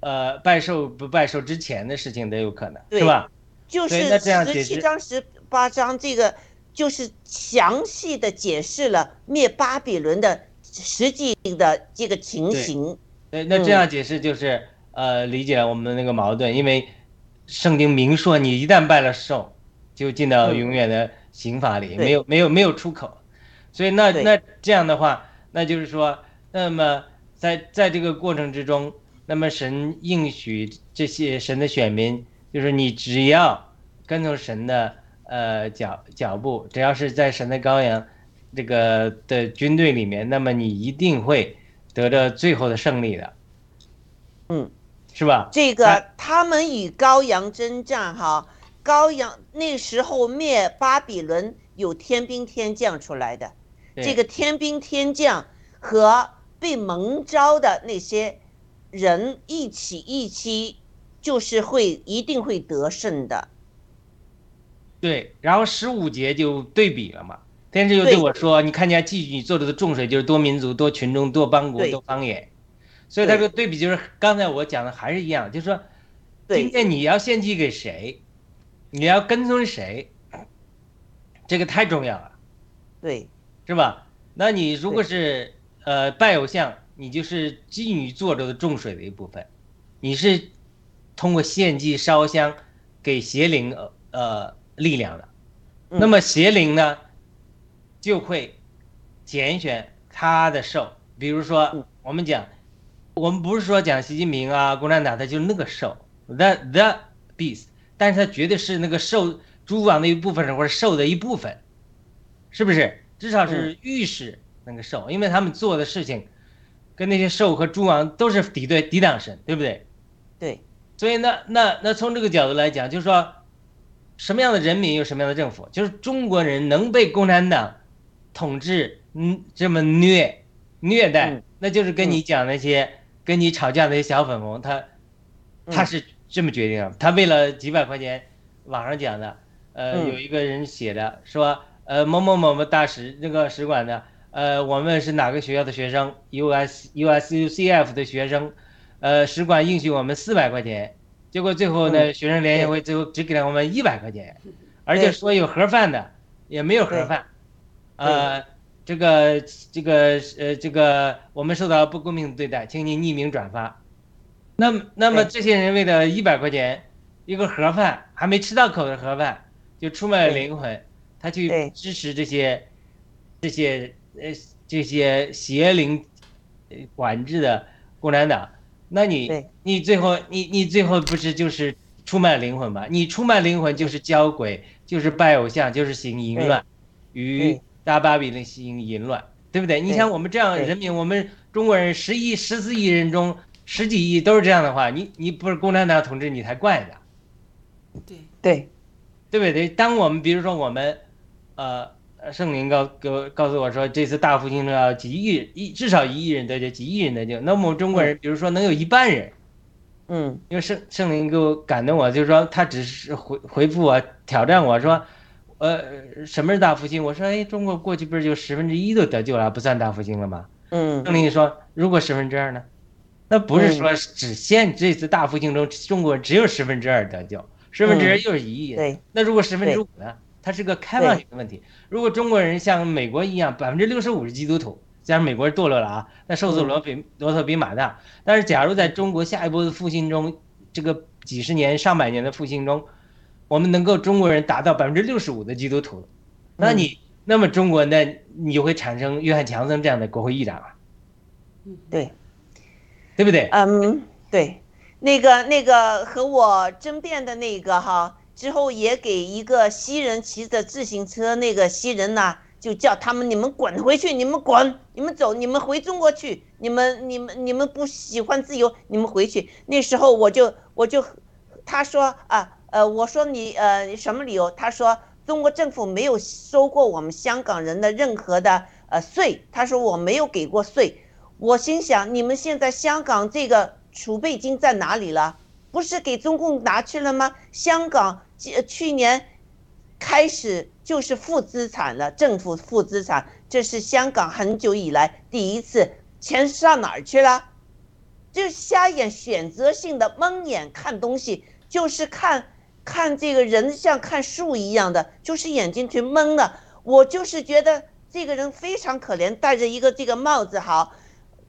呃，拜寿不拜寿之前的事情都有可能，对是吧？就是十七章、十八章这个就是详细的解释了灭巴比伦的实际的这个情形，对，那这嗯样解释就是呃理解了我们的那个矛盾，因为圣经明说你一旦拜了寿，就进到嗯。永远的刑罚里，对。没有没有没有出口，所以那那这样的话，那就是说，那么在在这个过程之中，那么神应许这些神的选民，就是你只要跟从神的呃脚脚步，只要是在神的羔羊这个的军队里面，那么你一定会得到最后的胜利的，嗯，是吧？这个哎他们与羔羊征战哈，羔羊那时候灭巴比伦有天兵天将出来的，这个天兵天将和被蒙招的那些人一起一起，就是会一定会得胜的。对，然后十五节就对比了嘛。天师又对。对我说：“你看见妓女做的的重水，就是多民族、多群众、多邦国、多方言。”所以他说对比就是刚才我讲的还是一样，就是说，今天你要献祭给谁，你要跟踪谁，这个太重要了，对。是吧？那你如果是呃拜偶像，你就是妓女做着的重水的一部分，你是通过献祭烧香给邪灵呃呃力量的。嗯。那么邪灵呢，就会拣选他的兽，比如说嗯。我们讲，我们不是说讲习近平啊、共产党，他就是那个兽，the the beast，但是他绝对是那个兽诸王的一部分或者兽的一部分，是不是？至少是预示那个兽，因为他们做的事情，跟那些兽和诸王都是敌对抵挡神，对不对？对。所以那那那从这个角度来讲，就是说，什么样的人民有什么样的政府，就是中国人能被共产党统治，嗯，这么虐虐待，嗯那就是跟你讲那些、跟你吵架的那些小粉红，他他嗯是这么决定的，他为了几百块钱，网上讲的，呃，嗯。有一个人写的说，呃，某某某某大使那个使馆的，呃，我们是哪个学校的学生，US USUCF 的学生，呃，使馆应许我们四百块钱，结果最后呢，嗯。学生联谊会最后只给了我们一百块钱，而且说有盒饭的，也没有盒饭，呃，这个这个呃这个我们受到不公平的对待，请你匿名转发。那么那么这些人为了一百块钱一个盒饭，还没吃到口的盒饭，就出卖了灵魂，他去支持这些这些呃这些邪灵呃管制的共产党，那你你最后你你最后不是就是出卖灵魂吗？你出卖灵魂就是交鬼，就是拜偶像，就是行淫乱，与对大巴比伦行淫乱，对不对？你对像我们这样人民，我们中国人十亿、十四亿人中十几亿都是这样的话，你你不是共产党统治你才怪呢，对，对对不对？当我们比如说我们，呃，呃圣灵告给我告诉我说，这次大复兴中要几亿一至少一亿人得救，几亿人得救，那么我们中国人比如说能有一半人。嗯因为圣圣灵给我感动我，就是说他只是回回复我挑战我说，呃，什么是大复兴？我说，哎，中国过去不是就十分之一都得救了，不算大复兴了吗？嗯圣灵说，如果十分之二呢？那不是说只限这次大复兴中中国只有十分之二得救，十分之二又是一亿人。对那如果十分之五呢？它是个开放性的问题。如果中国人像美国一样，百分之六十五是基督徒，加上美国人堕落了啊，那受死罗比罗特比马大。但是假如在中国下一波的复兴中，这个几十年、上百年的复兴中，我们能够中国人达到百分之六十五的基督徒，那你那么中国呢，你就会产生约翰强森这样的国会议长啊，对，对不对？嗯，对，那个那个和我争辩的那个哈，之后也给一个西人骑着自行车那个西人呐，就叫他们你们滚回去，你们滚，你们走，你们回中国去，你们你们你们不喜欢自由，你们回去。那时候我就我就，他说啊呃，我说你呃什么理由？他说中国政府没有收过我们香港人的任何的呃税，他说我没有给过税。我心想，你们现在香港这个储备金在哪里了？不是给中共拿去了吗？香港去年开始就是负资产了，政府负资产，这是香港很久以来第一次，钱上哪儿去了？就瞎眼选择性的蒙眼看东西，就是看看这个人像看树一样的，就是眼睛去蒙的。我就是觉得这个人非常可怜，戴着一个这个帽子，好。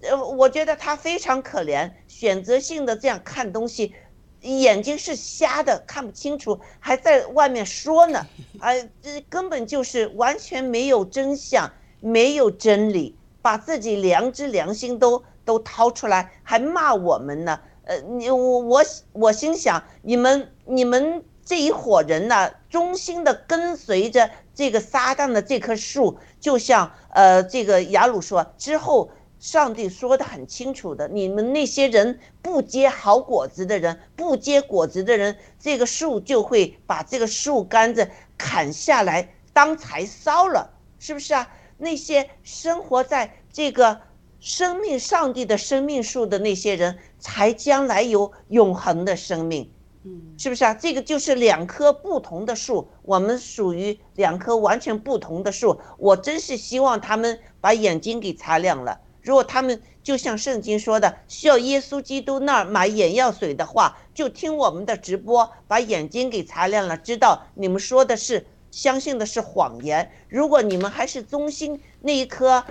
呃，我觉得他非常可怜，选择性的这样看东西，眼睛是瞎的，看不清楚，还在外面说呢，啊，这根本就是完全没有真相，没有真理，把自己良知良心都都掏出来，还骂我们呢。呃，你我我我心想，你们你们这一伙人呢，忠心的跟随着这个撒旦的这棵树，就像呃这个雅鲁说之后。上帝说的很清楚的，你们那些人不结好果子的人，不结果子的人，这个树就会把这个树干子砍下来当柴烧了，是不是啊？那些生活在这个生命上帝的生命树的那些人，才将来有永恒的生命，嗯，是不是啊？这个就是两棵不同的树，我们属于两棵完全不同的树。我真是希望他们把眼睛给擦亮了。如果他们就像圣经说的，需要耶稣基督那儿买眼药水的话，就听我们的直播，把眼睛给擦亮了，知道你们说的是相信的是谎言。如果你们还是忠心那一棵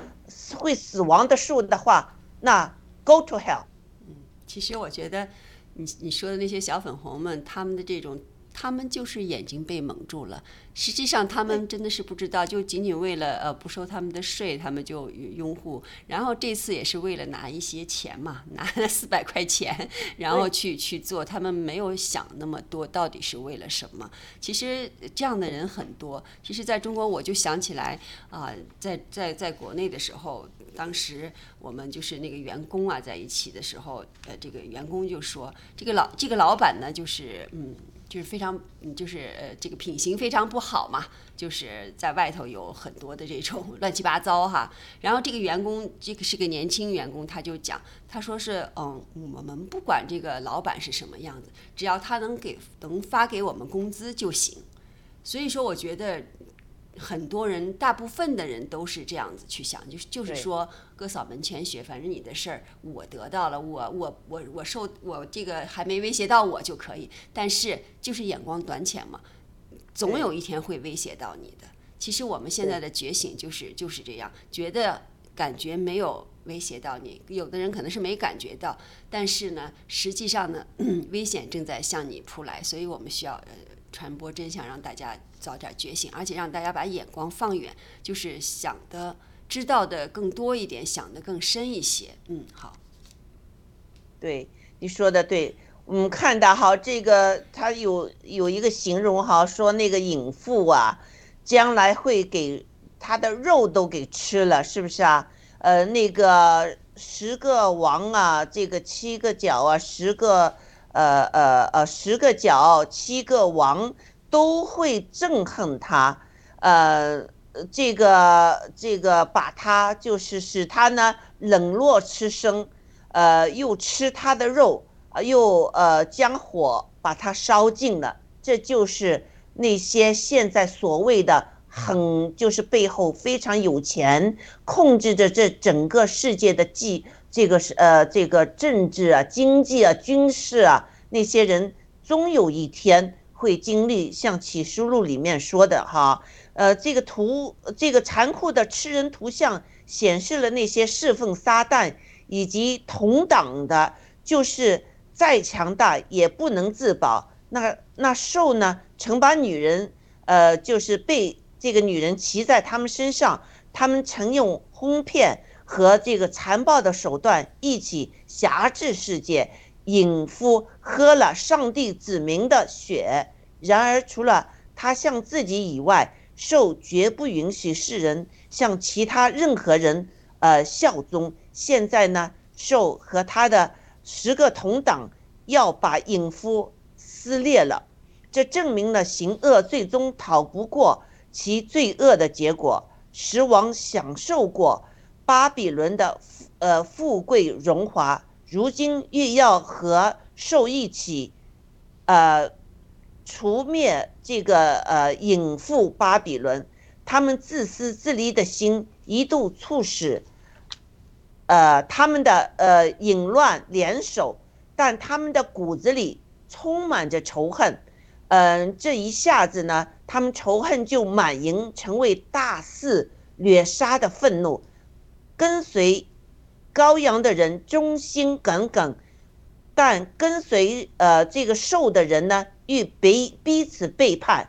会死亡的树的话，那 go to hell。嗯，其实我觉得你你说的那些小粉红们，他们的这种。他们就是眼睛被蒙住了，实际上他们真的是不知道，就仅仅为了呃不收他们的税，他们就拥护。然后这次也是为了拿一些钱嘛，拿了四百块钱，然后去去做。他们没有想那么多，到底是为了什么？其实这样的人很多。其实在中国，我就想起来啊，在在在国内的时候，当时我们就是那个员工啊在一起的时候，呃，这个员工就说，这个老这个老板呢，就是嗯。就是非常，就是，这个品行非常不好嘛，就是在外头有很多的这种乱七八糟哈。然后这个员工，这个是个年轻员工，他就讲，他说是，嗯，我们不管这个老板是什么样子，只要他能给能发给我们工资就行。所以说，我觉得。很多人，大部分的人都是这样子去想，就是就是说，哥嫂门前雪，反正你的事儿我得到了，我我我我受我这个还没威胁到我就可以，但是就是眼光短浅嘛，总有一天会威胁到你的。其实我们现在的觉醒就是就是这样，觉得感觉没有威胁到你，有的人可能是没感觉到，但是呢，实际上呢，危险正在向你扑来，所以我们需要呃传播真相，让大家。早点觉醒，而且让大家把眼光放远，就是想的、知道的更多一点，想的更深一些。嗯，好。对，你说的对。我们看到哈，这个他有有一个形容哈，说那个隐妇啊，将来会给他的肉都给吃了，是不是啊？呃，那个十个王啊，这个七个角啊，十个呃呃呃十个角，七个王。都会憎恨他，呃，这个这个把他就是使他呢冷落吃生，呃，又吃他的肉，又呃将火把他烧尽了。这就是那些现在所谓的很就是背后非常有钱，控制着这整个世界的计，这个是呃这个政治啊、经济啊、军事啊那些人，终有一天。会经历像启示录里面说的哈，呃，这个图这个残酷的吃人图像显示了那些侍奉撒旦以及同党的，就是再强大也不能自保。那那兽呢，曾把女人，呃，就是被这个女人骑在他们身上，他们曾用哄骗和这个残暴的手段一起辖制世界。隐夫喝了上帝子民的血，然而除了他向自己以外，兽绝不允许世人向其他任何人呃效忠。现在呢，兽和他的十个同党要把隐夫撕裂了，这证明了行恶最终逃不过其罪恶的结果。十王享受过巴比伦的呃富贵荣华。如今又要和兽一起，呃，除灭这个呃隐覆巴比伦，他们自私自利的心一度促使，呃他们的呃淫乱联手，但他们的骨子里充满着仇恨，嗯，这一下子呢，他们仇恨就满盈，成为大肆掠杀的愤怒，跟随。羔羊的人忠心耿耿，但跟随呃这个兽的人呢，欲彼彼此背叛，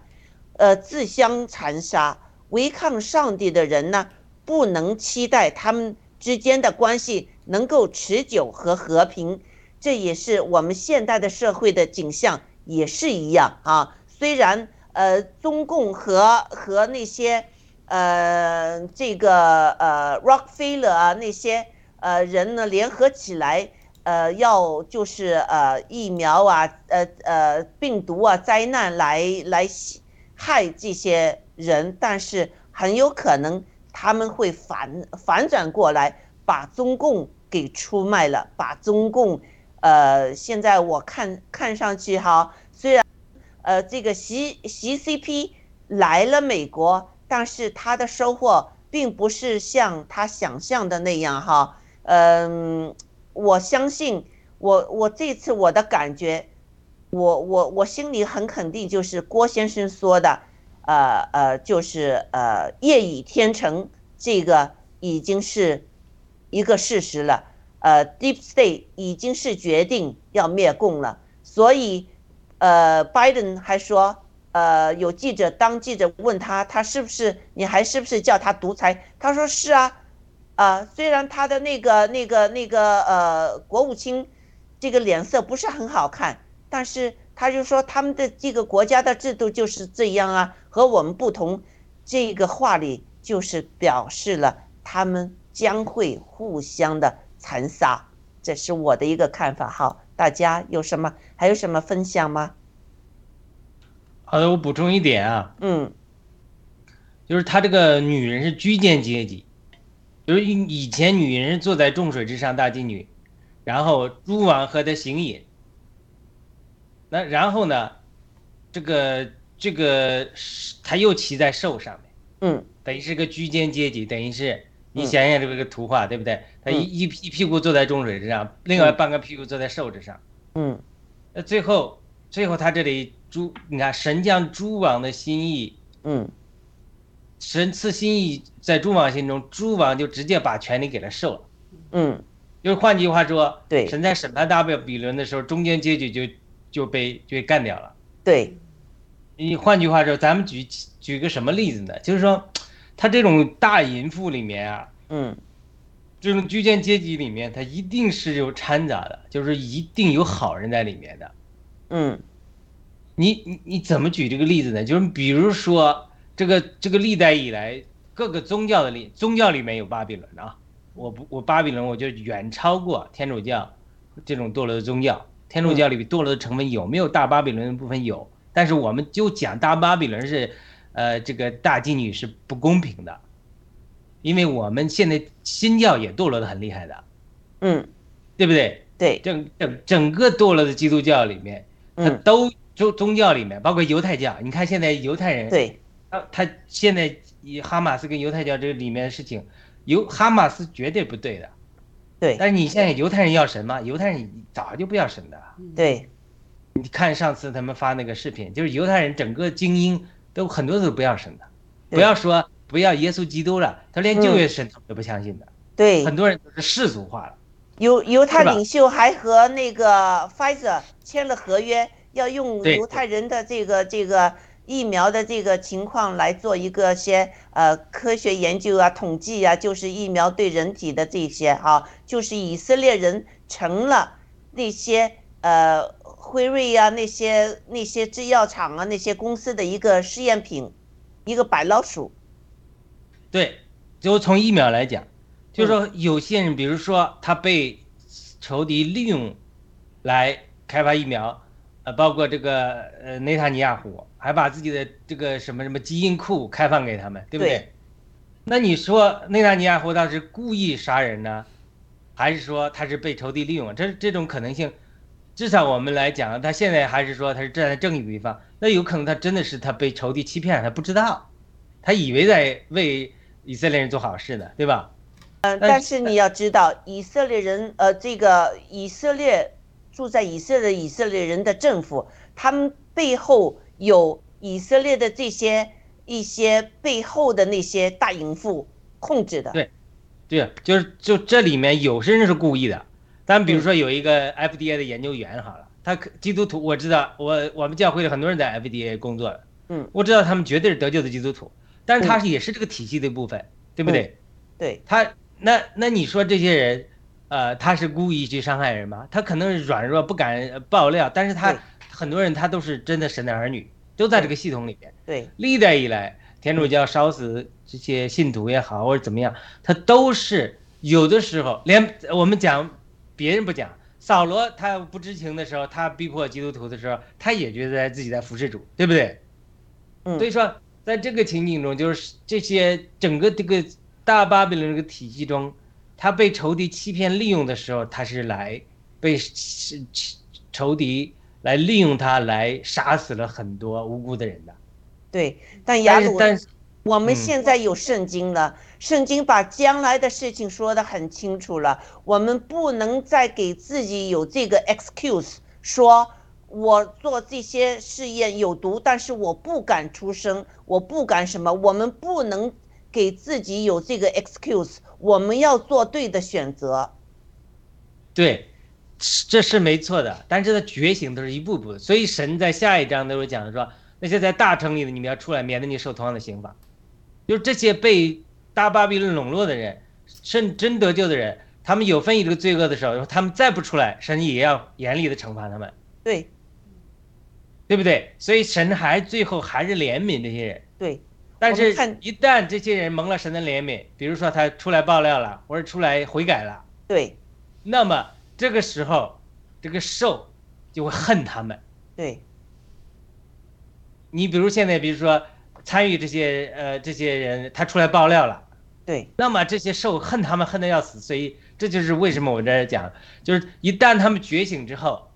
呃自相残杀。违抗上帝的人呢，不能期待他们之间的关系能够持久和和平。这也是我们现代的社会的景象，也是一样啊。虽然呃中共和和那些呃这个呃 Rockefeller 啊那些。呃，人呢联合起来，呃，要就是呃疫苗啊，呃呃病毒啊，灾难来来害这些人，但是很有可能他们会反反转过来，把中共给出卖了，把中共，呃，现在我看看上去哈，虽然，呃，这个习习 CP 来了美国，但是他的收获并不是像他想象的那样哈。嗯，我相信我我这次我的感觉，我我我心里很肯定，就是郭先生说的，呃呃，就是呃夜已天成，这个已经是一个事实了。呃，Deep State 已经是决定要灭共了，所以呃，Biden 还说，呃，有记者当记者问他，他是不是你还是不是叫他独裁？他说是啊。啊，虽然他的那个、那个、那个呃，国务卿，这个脸色不是很好看，但是他就说他们的这个国家的制度就是这样啊，和我们不同。这个话里就是表示了他们将会互相的残杀，这是我的一个看法。好，大家有什么还有什么分享吗？好的，我补充一点啊，嗯，就是他这个女人是居间阶级。就是以以前女人坐在众水之上，大妓女，然后诸王和她行淫。那然后呢，这个这个他又骑在兽上面，嗯，等于是个居间阶级，等于是你想想这个图画对不对？他一一一屁股坐在众水之上，另外半个屁股坐在兽之上，嗯，那最后最后他这里诸你看神将诸王的心意，嗯。神赐心意在诸王心中，诸王就直接把权力给了受了。嗯，就是换句话说，对，神在审判大比伦的时候，中间阶级就就被就被干掉了。对，你换句话说，咱们举举个什么例子呢？就是说，他这种大淫妇里面啊，嗯，这种居间阶级里面，他一定是有掺杂的，就是一定有好人在里面的。嗯，你你你怎么举这个例子呢？就是比如说。这个这个历代以来各个宗教的里宗教里面有巴比伦啊，我不我巴比伦我就远超过天主教这种堕落的宗教。天主教里堕落的成分有没有大巴比伦的部分有？但是我们就讲大巴比伦是，呃，这个大妓女是不公平的，因为我们现在新教也堕落的很厉害的，嗯，对不对？对，整整整个堕落的基督教里面，它都宗宗教里面，包括犹太教，你看现在犹太人对。他他现在以哈马斯跟犹太教这个里面的事情，犹哈马斯绝对不对的，对。但是你现在犹太人要神吗？犹太人早就不要神的。对。你看上次他们发那个视频，就是犹太人整个精英都很多都不要神的，不要说不要耶稣基督了，他连旧约神都不相信的。对。很多人都是世俗化了。犹犹太领袖还和那个 Pfizer 签了合约，要用犹太人的这个这个。疫苗的这个情况来做一个些呃科学研究啊、统计啊，就是疫苗对人体的这些哈、就是以色列人成了那些呃辉瑞呀、那些那些制药厂啊、那些公司的一个试验品，一个白老鼠。对，就从疫苗来讲，就是说嗯有些人，比如说他被仇敌利用来开发疫苗，呃，包括这个呃内塔尼亚胡还把自己的这个什么什么基因库开放给他们，对不对？对那你说内塔尼亚胡他是故意杀人呢，还是说他是被仇敌利用？这这种可能性，至少我们来讲，他现在还是说他是站在正义的一方，那有可能他真的是他被仇敌欺骗，他不知道，他以为在为以色列人做好事呢，对吧？嗯，但是但是你要知道，以色列人，呃，这个以色列住在以色列的以色列人的政府，他们背后有以色列的这些一些背后的那些大淫妇控制的。对对，就是就这里面有些人是故意的，但比如说有一个 FDA 的研究员，好了，他可基督徒，我知道，我我们教会的很多人在 FDA 工作的，嗯，我知道他们绝对是得救的基督徒，但是他是也是这个体系的一部分，对不对？对。他那那你说这些人，呃，他是故意去伤害人吗？他可能是软弱不敢呃爆料，但是他很多人他都是真的神的儿女，都在这个系统里面。对历代以来，天主教烧死这些信徒也好，或者怎么样，他都是有的时候连我们讲别人不讲，扫罗他不知情的时候，他逼迫基督徒的时候，他也觉得自己在服侍主，对不对？嗯所以说，在这个情景中，就是这些整个这个大巴比伦这个体系中，他被仇敌欺骗利用的时候，他是来被是仇敌来利用他来杀死了很多无辜的人的。对，但雅鲁，但是我们嗯现在有圣经了，圣经把将来的事情说得很清楚了，我们不能再给自己有这个 excuse，说我做这些试验有毒，但是我不敢出声，我不敢什么，我们不能给自己有这个 excuse，我们要做对的选择。对，这是没错的，但是他觉醒都是一步步的，所以神在下一章都有讲说，那些在大城里的你们要出来，免得你受同样的刑罚。就是这些被大巴比伦笼络的人，甚真得救的人，他们有分于这个罪恶的时候，他们再不出来，神也要严厉的惩罚他们，对对不对？所以神还最后还是怜悯这些人。对但是一旦这些人蒙了神的怜悯，比如说他出来爆料了，或者出来悔改了，对。那么这个时候，这个兽就会恨他们。对。你比如现在，比如说参与这些呃这些人，他出来爆料了，对。那么这些兽恨他们恨得要死，所以这就是为什么我在这讲，就是一旦他们觉醒之后，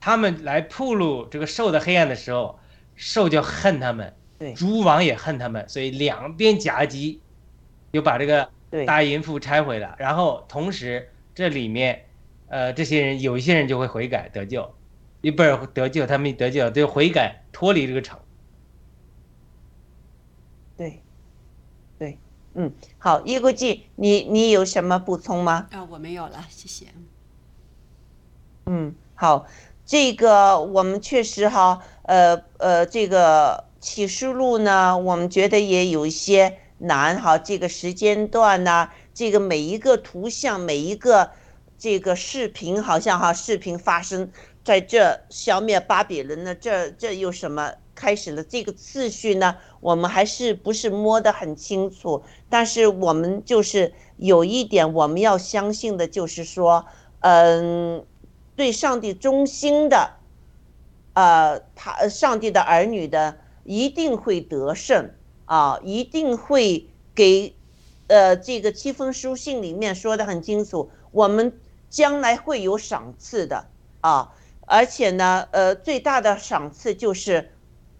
他们来铺路这个兽的黑暗的时候，兽就恨他们，对诸王也恨他们，所以两边夹击，就把这个大淫妇拆毁了，然后同时这里面，呃，这些人有一些人就会悔改得救，一辈儿得救，他们得救就悔改脱离这个城。对对，嗯，好，叶国际，你你有什么补充吗？啊，我没有了，谢谢。嗯，好，这个我们确实哈，呃呃，这个启示录呢，我们觉得也有一些难哈，这个时间段呢、这个每一个图像，每一个这个视频，好像哈，视频发生在这消灭巴比伦呢，这这有什么开始了？这个次序呢，我们还是不是摸得很清楚，但是我们就是有一点我们要相信的，就是说，嗯。对上帝忠心的，呃，他上帝的儿女的一定会得胜啊，一定会给，呃，这个七封书信里面说的很清楚，我们将来会有赏赐的啊，而且呢，呃，最大的赏赐就是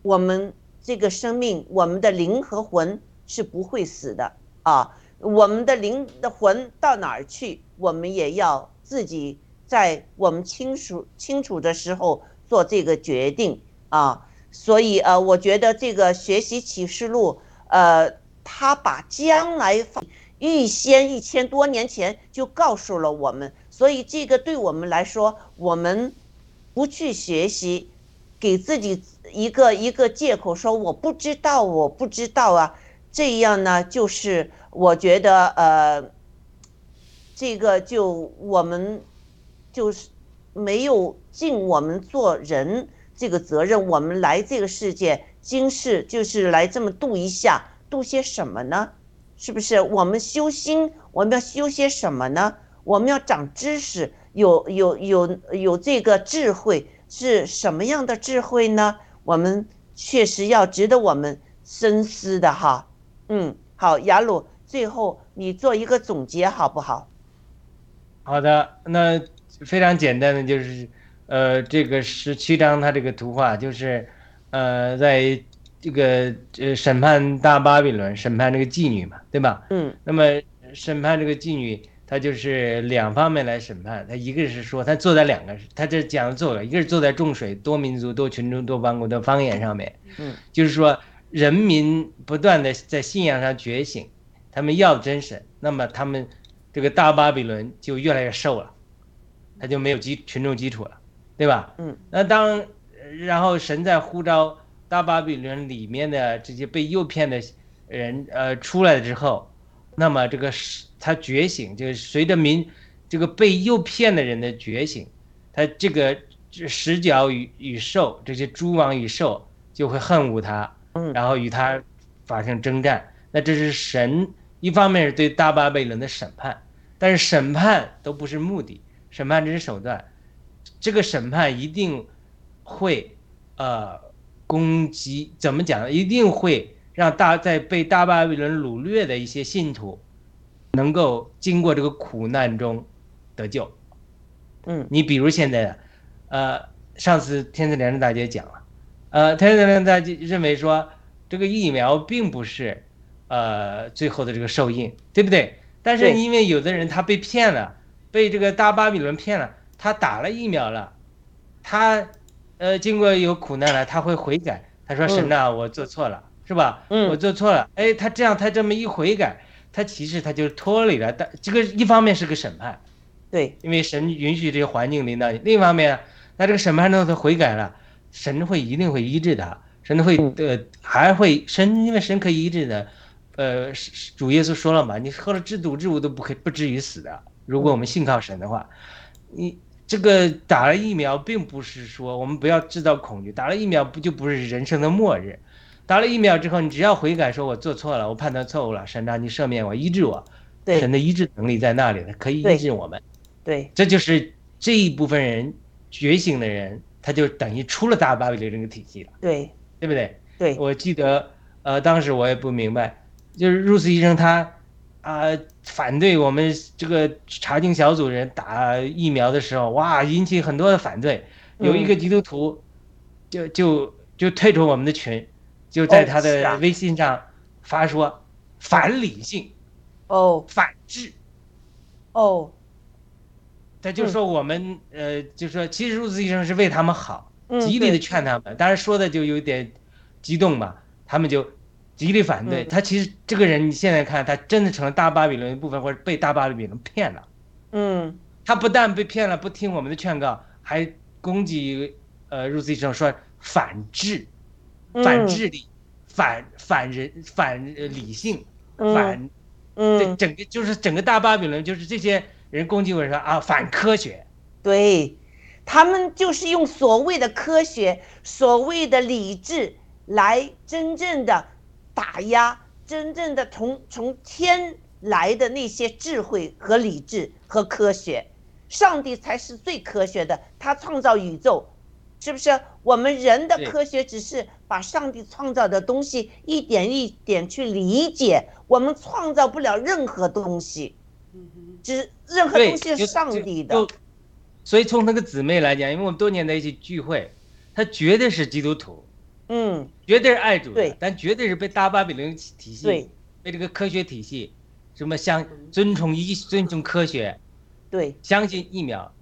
我们这个生命，我们的灵和魂是不会死的啊，我们的灵的魂到哪儿去，我们也要自己。在我们清楚清楚的时候做这个决定啊，所以呃，我觉得这个学习启示录，呃，他把将来预先一千多年前就告诉了我们，所以这个对我们来说，我们不去学习，给自己一个一个借口，说我不知道，我不知道啊。这样呢，就是我觉得呃，这个就我们就是没有尽我们做人这个责任。我们来这个世界，今世就是来这么度一下，度些什么呢？是不是？我们修心，我们要修些什么呢？我们要长知识，有有有有这个智慧，是什么样的智慧呢？我们确实要值得我们深思的哈。嗯，好，雅鲁，最后你做一个总结好不好？好的，那非常简单的就是，呃，这个十七章他这个图画就是，呃，在这个呃审判大巴比伦，审判这个妓女嘛，对吧？嗯。那么审判这个妓女，他就是两方面来审判。他一个是说他坐在两个，他这讲的坐了，一个是坐在众水多民族多群众多邦国的方言上面，嗯，就是说人民不断的在信仰上觉醒，他们要真神，那么他们。这个大巴比伦就越来越瘦了，他就没有基群众基础了，对吧？嗯。那当然后神在呼召大巴比伦里面的这些被诱骗的人呃出来之后，那么这个他觉醒，就是随着民这个被诱骗的人的觉醒，他这个十角与与兽这些诸王与兽就会恨恶他，嗯，然后与他发生征战。那这是神。一方面是对大巴比伦的审判，但是审判都不是目的，审判只是手段。这个审判一定会，呃，攻击怎么讲呢？一定会让大在被大巴比伦掳掠的一些信徒，能够经过这个苦难中得救。嗯，你比如现在的，呃，上次天赐良知大姐讲了，呃，天赐良知大姐认为说这个疫苗并不是。呃，最后的这个受印，对不对？但是因为有的人他被骗了，被这个大巴比伦骗了，他打了疫苗了，他，呃，经过有苦难了，他会悔改，他说神呐，我做错了，是吧？嗯，我做错了。哎，他这样，他这么一悔改，他其实他就脱离了。但这个一方面是个审判，对，因为神允许这个环境领导你；另一方面，那这个审判中他悔改了，神会一定会医治他，神会呃还会神，因为神可以医治的。呃，主耶稣说了嘛，你喝了制毒之物都不可不至于死的。如果我们信靠神的话，你这个打了疫苗，并不是说我们不要制造恐惧，打了疫苗不就不是人生的末日？打了疫苗之后，你只要悔改，说我做错了，我判断错误了，神让你赦免我，医治我。神的医治能力在那里，他可以医治我们。对，这就是这一部分人觉醒的人，他就等于出了大巴比伦这个体系了。对，对不对？对，我记得，呃，当时我也不明白。就是入斯医生他，啊，反对我们这个查经小组人打疫苗的时候，哇，引起很多的反对。有一个基督徒，就就就退出我们的群，就在他的微信上发说反理性，哦，反智，哦，他就说我们呃，就说其实入斯医生是为他们好，极力的劝他们，当然说的就有点激动吧，他们就。极力反对他，其实这个人你现在看，他真的成了大巴比伦一部分，或者被大巴比伦骗了。嗯，他不但被骗了，不听我们的劝告，还攻击呃入资医生说反智、反智力、反反人、反理性、反，这整个就是整个大巴比伦，就是这些人攻击我说啊反科学。对，他们就是用所谓的科学、所谓的理智来真正的。打压真正的从从天来的那些智慧和理智和科学，上帝才是最科学的。他创造宇宙，是不是？我们人的科学只是把上帝创造的东西一点一点去理解，我们创造不了任何东西。只任何东西是上帝的。所以从那个姊妹来讲，因为我们多年在一起聚会，她绝对是基督徒。嗯，绝对是爱主的，但绝对是被大巴比伦体系，被这个科学体系，什么相尊崇医、尊崇科学，对，相信疫苗，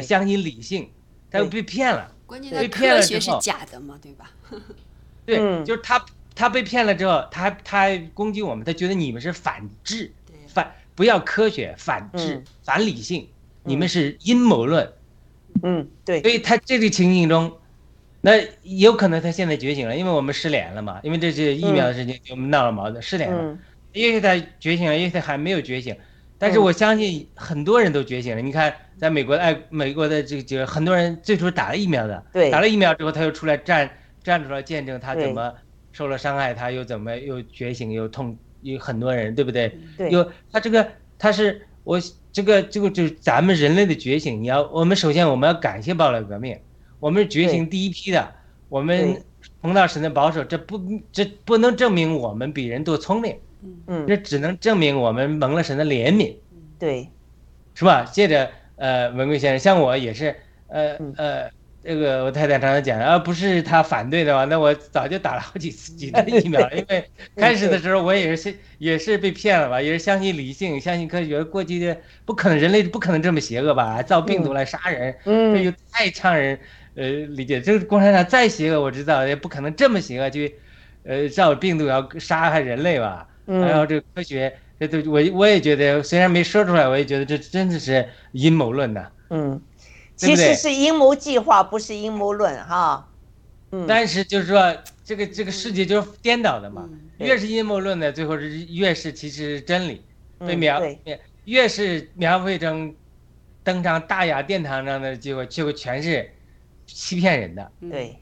相信理性，他又被骗了。关键的科学是假的嘛，对吧？对，就是他他被骗了之后，他他还攻击我们，他觉得你们是反智，反不要科学，反智，反理性，你们是阴谋论。嗯，对。所以他这个情景中。那有可能他现在觉醒了，因为我们失联了嘛，因为这是疫苗的事情，我们闹了矛盾，失联了。嗯也许他觉醒了，也许他还没有觉醒，但是我相信很多人都觉醒了。你看，在美国的爱美国的这个这个很多人最初打了疫苗的，对打了疫苗之后，他又出来站站出来见证他怎么受了伤害，他又怎么又觉醒又痛，有很多人对不对？对有他这个他是我这个这个就是咱们人类的觉醒。你要我们首先我们要感谢暴力革命，我们是觉醒第一批的，我们对碰到神的保守，这不这不能证明我们比人多聪明。嗯这只能证明我们蒙了神的怜悯，对是吧？接着，呃，文贵先生，像我也是，呃嗯呃，这个我太太常常讲，啊，不是他反对的话，那我早就打了好几次几针疫苗了。因为开始的时候我也是也是被骗了吧，也是相信理性，相信科学，过去的不可能，人类不可能这么邪恶吧？造病毒来杀人，这嗯就太呛人呃理解。这个共产党再邪恶，我知道也不可能这么邪恶去，呃，造病毒要杀害人类吧？还有嗯这个科学，这都我我也觉得，虽然没说出来，我也觉得这真的是阴谋论呐。嗯，其实是阴谋计划，不是阴谋论哈。嗯但是就是说，这个这个世界就是颠倒的嘛，对越是阴谋论的，最后是越是其实是真理被嗯描对，越是描绘成登上大雅殿堂上的结果，结果全是欺骗人的，对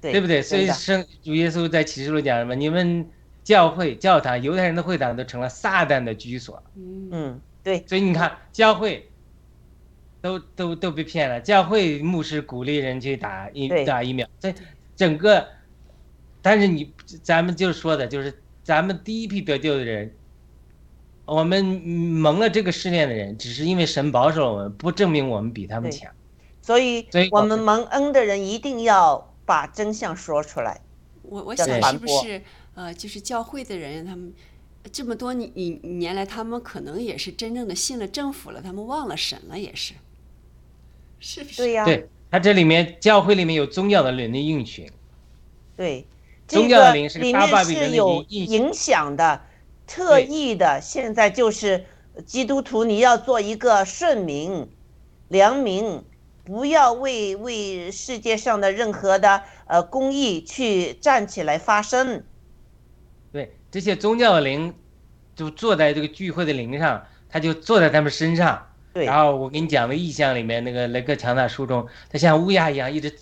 对对不对？所以圣主耶稣在启示录讲什么？你们教会、教堂、犹太人的会堂都成了撒旦的居所。嗯嗯对所以你看，教会都都都被骗了。教会牧师鼓励人去打疫打疫苗，这整个，但是你咱们就说的就是咱们第一批得救的人，我们蒙了这个试炼的人，只是因为神保守我们，不证明我们比他们强。所以我我们蒙恩的人一定要把真相说出来。我我想是不是呃，就是教会的人，他们这么多年年来，他们可能也是真正的信了政府了，他们忘了神了，也是，是不是？对呀、对，他这里面教会里面有宗教的人的应许，对，宗这个教的灵是是有影影响的，特意的。现在就是基督徒，你要做一个顺民、良民，不要为为世界上的任何的呃公益去站起来发声。对这些宗教的灵，就坐在这个聚会的灵上，他就坐在他们身上。对然后我跟你讲的意象里面那个雷克强大书中，他像乌鸦一样一直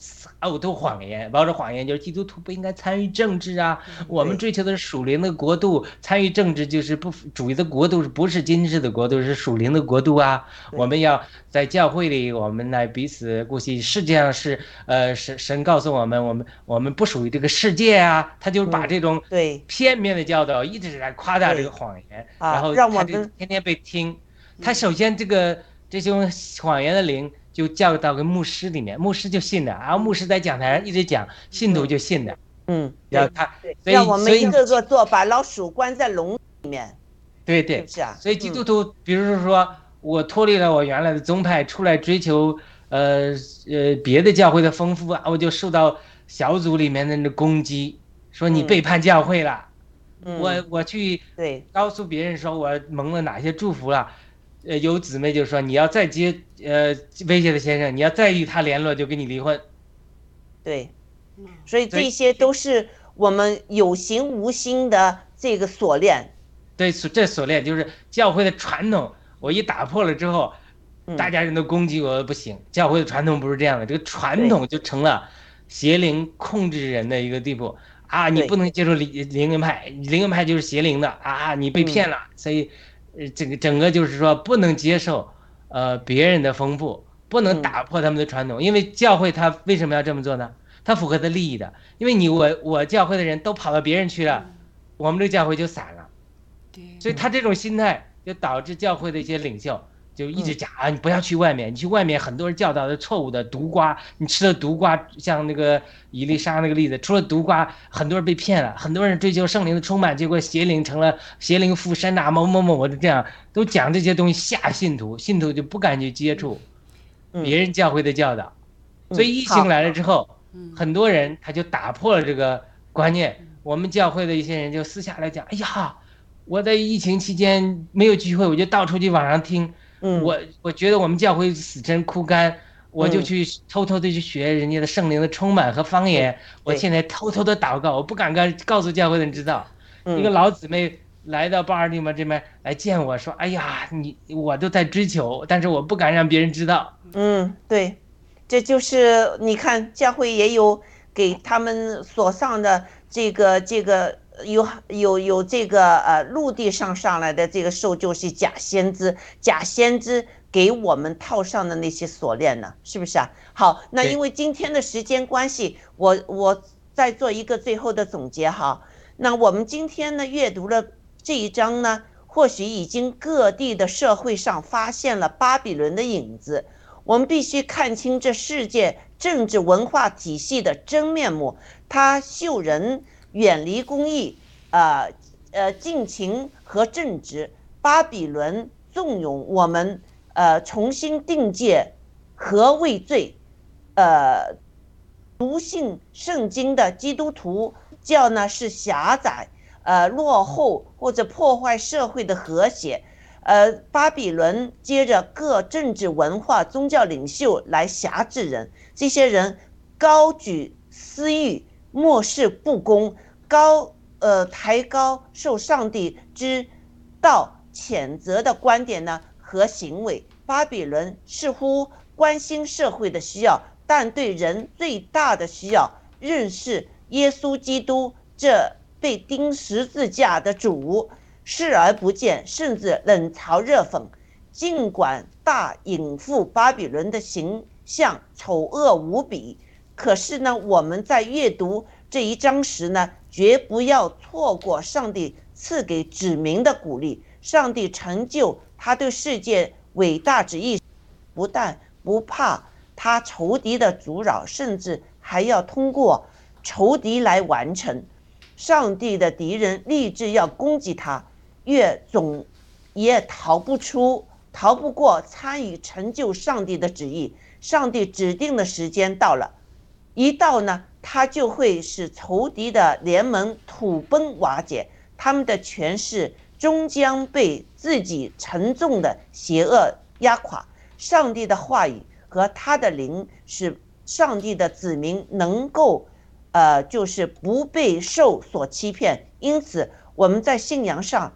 呕吐谎言，包着谎言就是基督徒不应该参与政治啊，我们追求的是属灵的国度，参与政治就是不主义的国度，不是今世的国度，是属灵的国度啊。我们要在教会里，我们来彼此顾惜。世界上是呃神神告诉我们，我们我们不属于这个世界啊，他就是把嗯这种对片面的教导一直在夸大这个谎言，啊然后让我们天天被听。他首先这个这种谎言的灵就叫到个牧师里面，牧师就信了，然后牧师在讲台上一直讲，信徒就信了。嗯，然后他，所以我们一个个做，把老鼠关在笼里面，对对是不，是啊？所以基督嗯徒，比如说我脱离了我原来的宗派，出来追求呃呃别的教会的丰富啊，我就受到小组里面的那攻击，说你嗯背叛教会了。嗯我我去对告诉别人说我蒙了哪些祝福了，呃，有姊妹就说你要再接呃威胁的先生，你要再与他联络就跟你离婚。对，嗯所以这些都是我们有形无心的这个锁链。对，所这锁链就是教会的传统，我一打破了之后，嗯大家人都攻击我不行。教会的传统不是这样的，这个传统就成了邪灵控制人的一个地步啊！你不能接受灵灵恩派，灵恩派就是邪灵的啊！你被骗了，所以呃，这个整个就是说不能接受呃别人的丰富，不能嗯。打破他们的传统，因为教会他为什么要这么做呢？他符合他利益的，因为你我我教会的人都跑到别人去了，我们这个教会就散了。对，所以他这种心态就导致教会的一些领袖就一嗯直讲啊，你不要去外面，你去外面很多人教导的错误的毒瓜，你吃了毒瓜，像那个伊丽莎那个例子，除了毒瓜，很多人被骗了，很多人追求圣灵的充满，结果邪灵成了邪灵附身呐、某某某，我就这样都讲这些东西吓信徒，信徒就不敢去接触嗯别人教会的教导，嗯所以疫好情来了之后，嗯很多人他就打破了这个观念。我们教会的一些人就私下来讲：“哎呀，我在疫情期间没有聚会，我就到处去网上听。嗯，我我觉得我们教会死沉枯干，我就嗯去偷偷的去学人家的圣灵的充满和方言。我现在偷偷的祷告，我不敢告告诉教会的人知道。一个嗯老姊妹来到巴尔的摩这边来见我说：“哎呀，你我都在追求，但是我不敢让别人知道。嗯，对，这就是你看教会也有给他们所上的这个这个有有有这个呃陆地上上来的这个兽就是假先知，假先知给我们套上的那些锁链呢，是不是啊？好，那因为今天的时间关系，我我再做一个最后的总结哈。那我们今天呢阅读了这一章呢，或许已经各地的社会上发现了巴比伦的影子。我们必须看清这世界政治文化体系的真面目。它秀人远离公义，呃呃，尽情和正直。巴比伦纵容我们，呃，重新定界何谓罪？呃，不信圣经的基督徒教呢是狭窄、呃落后或者破坏社会的和谐。呃，巴比伦接着各政治文化宗教领袖来辖制人，这些人高举私欲，漠视不公，高呃抬高受上帝之道谴责的观点呢和行为。巴比伦似乎关心社会的需要，但对人最大的需要，认识耶稣基督这被钉十字架的主。视而不见，甚至冷嘲热讽。尽管大隐覆巴比伦的形象丑恶无比，可是呢，我们在阅读这一章时呢，绝不要错过上帝赐给指明的鼓励。上帝成就他对世界伟大旨意，不但不怕他仇敌的阻扰，甚至还要通过仇敌来完成。上帝的敌人立志要攻击他。越总也逃不出、逃不过参与成就上帝的旨意。上帝指定的时间到了，一到呢，他就会使仇敌的联盟土崩瓦解，他们的权势终将被自己沉重的邪恶压垮。上帝的话语和他的灵，使上帝的子民能够，呃，就是不被受所欺骗。因此，我们在信仰上。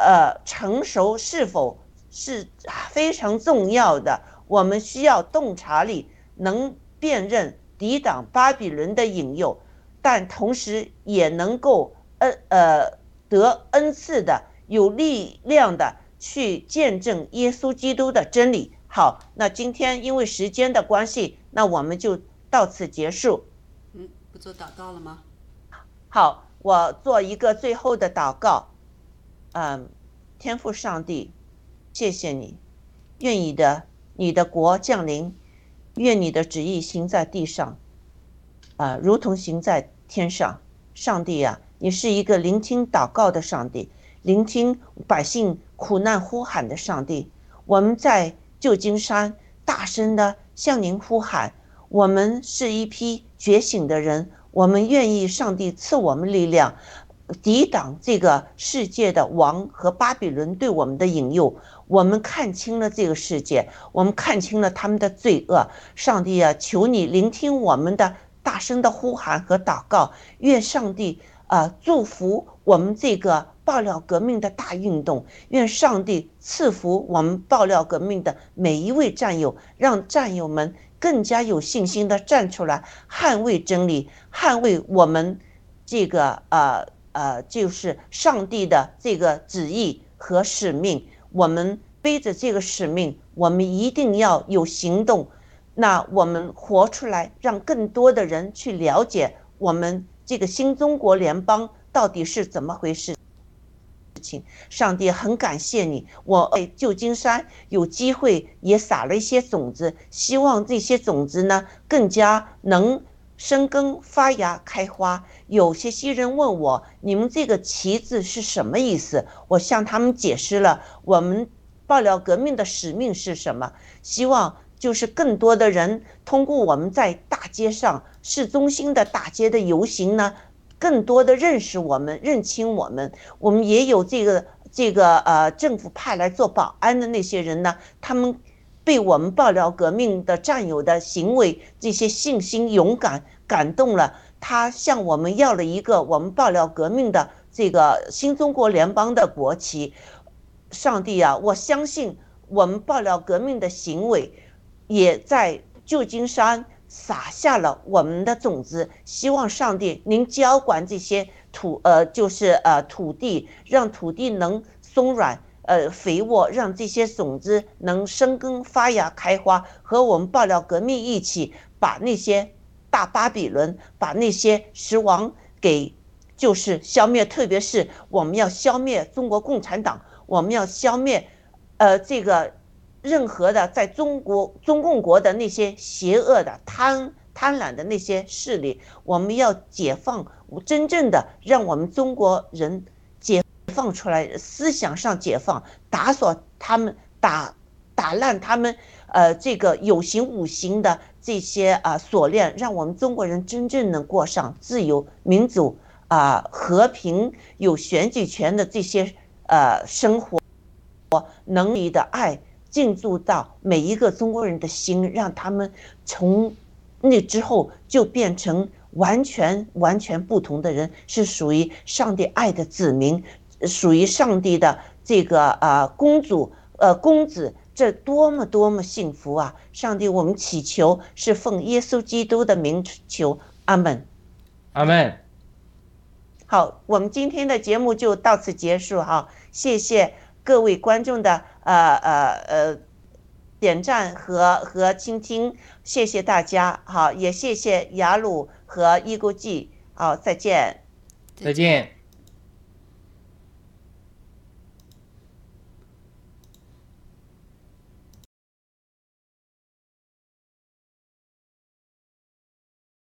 呃，成熟是否是非常重要的？我们需要洞察力，能辨认、抵挡巴比伦的引诱，但同时也能够恩呃得恩赐的、有力量的去见证耶稣基督的真理。好，那今天因为时间的关系，那我们就到此结束。嗯，不做祷告了吗？好，我做一个最后的祷告。嗯，天父上帝，谢谢你，愿你的你的国降临，愿你的旨意行在地上，啊，如同行在天上。上帝、啊，你是一个聆听祷告的上帝，聆听百姓苦难呼喊的上帝。我们在旧金山大声的向您呼喊，我们是一批觉醒的人，我们愿意上帝赐我们力量。抵挡这个世界的王和巴比伦对我们的引诱，我们看清了这个世界，我们看清了他们的罪恶。上帝啊，求你聆听我们的大声的呼喊和祷告。愿上帝啊、祝福我们这个爆料革命的大运动。愿上帝赐福我们爆料革命的每一位战友，让战友们更加有信心的站出来，捍卫真理，捍卫我们这个呃。呃，就是上帝的这个旨意和使命，我们背着这个使命，我们一定要有行动。那我们活出来，让更多的人去了解我们这个新中国联邦到底是怎么回事。情，上帝很感谢你，我在旧金山有机会也撒了一些种子，希望这些种子呢更加能。生根发芽开花。有些新人问我：“你们这个‘旗’字是什么意思？”我向他们解释了我们爆料革命的使命是什么。希望就是更多的人通过我们在大街上、市中心的大街的游行呢，更多的认识我们、认清我们。我们也有这个这个呃政府派来做保安的那些人呢，他们被我们爆料革命的战友的行为、这些信心、勇敢感动了，他向我们要了一个我们爆料革命的这个新中国联邦的国旗。上帝啊，我相信我们爆料革命的行为，也在旧金山撒下了我们的种子。希望上帝您浇灌这些土，呃，就是呃土地，让土地能松软。呃，肥沃让这些种子能生根发芽开花，和我们爆料革命一起，把那些大巴比伦，把那些食王给就是消灭。特别是我们要消灭中国共产党，我们要消灭，呃，这个任何的在中国中共国的那些邪恶的贪贪婪的那些势力，我们要解放，真正的让我们中国人。放出来，思想上解放，打锁他们，打打烂他们，呃，这个有形无形的这些啊锁链，让我们中国人真正能过上自由、民主啊、和平、有选举权的这些呃生活，我能力的爱进驻到每一个中国人的心，让他们从那之后就变成完全完全不同的人，是属于上帝爱的子民。属于上帝的这个呃公主呃公子，这多么多么幸福啊！上帝，我们祈求是奉耶稣基督的名求，阿门，阿门。好，我们今天的节目就到此结束哈，谢谢各位观众的呃呃呃点赞和和倾听，谢谢大家，好，也谢谢雅鲁和伊国记，好，再见，再见。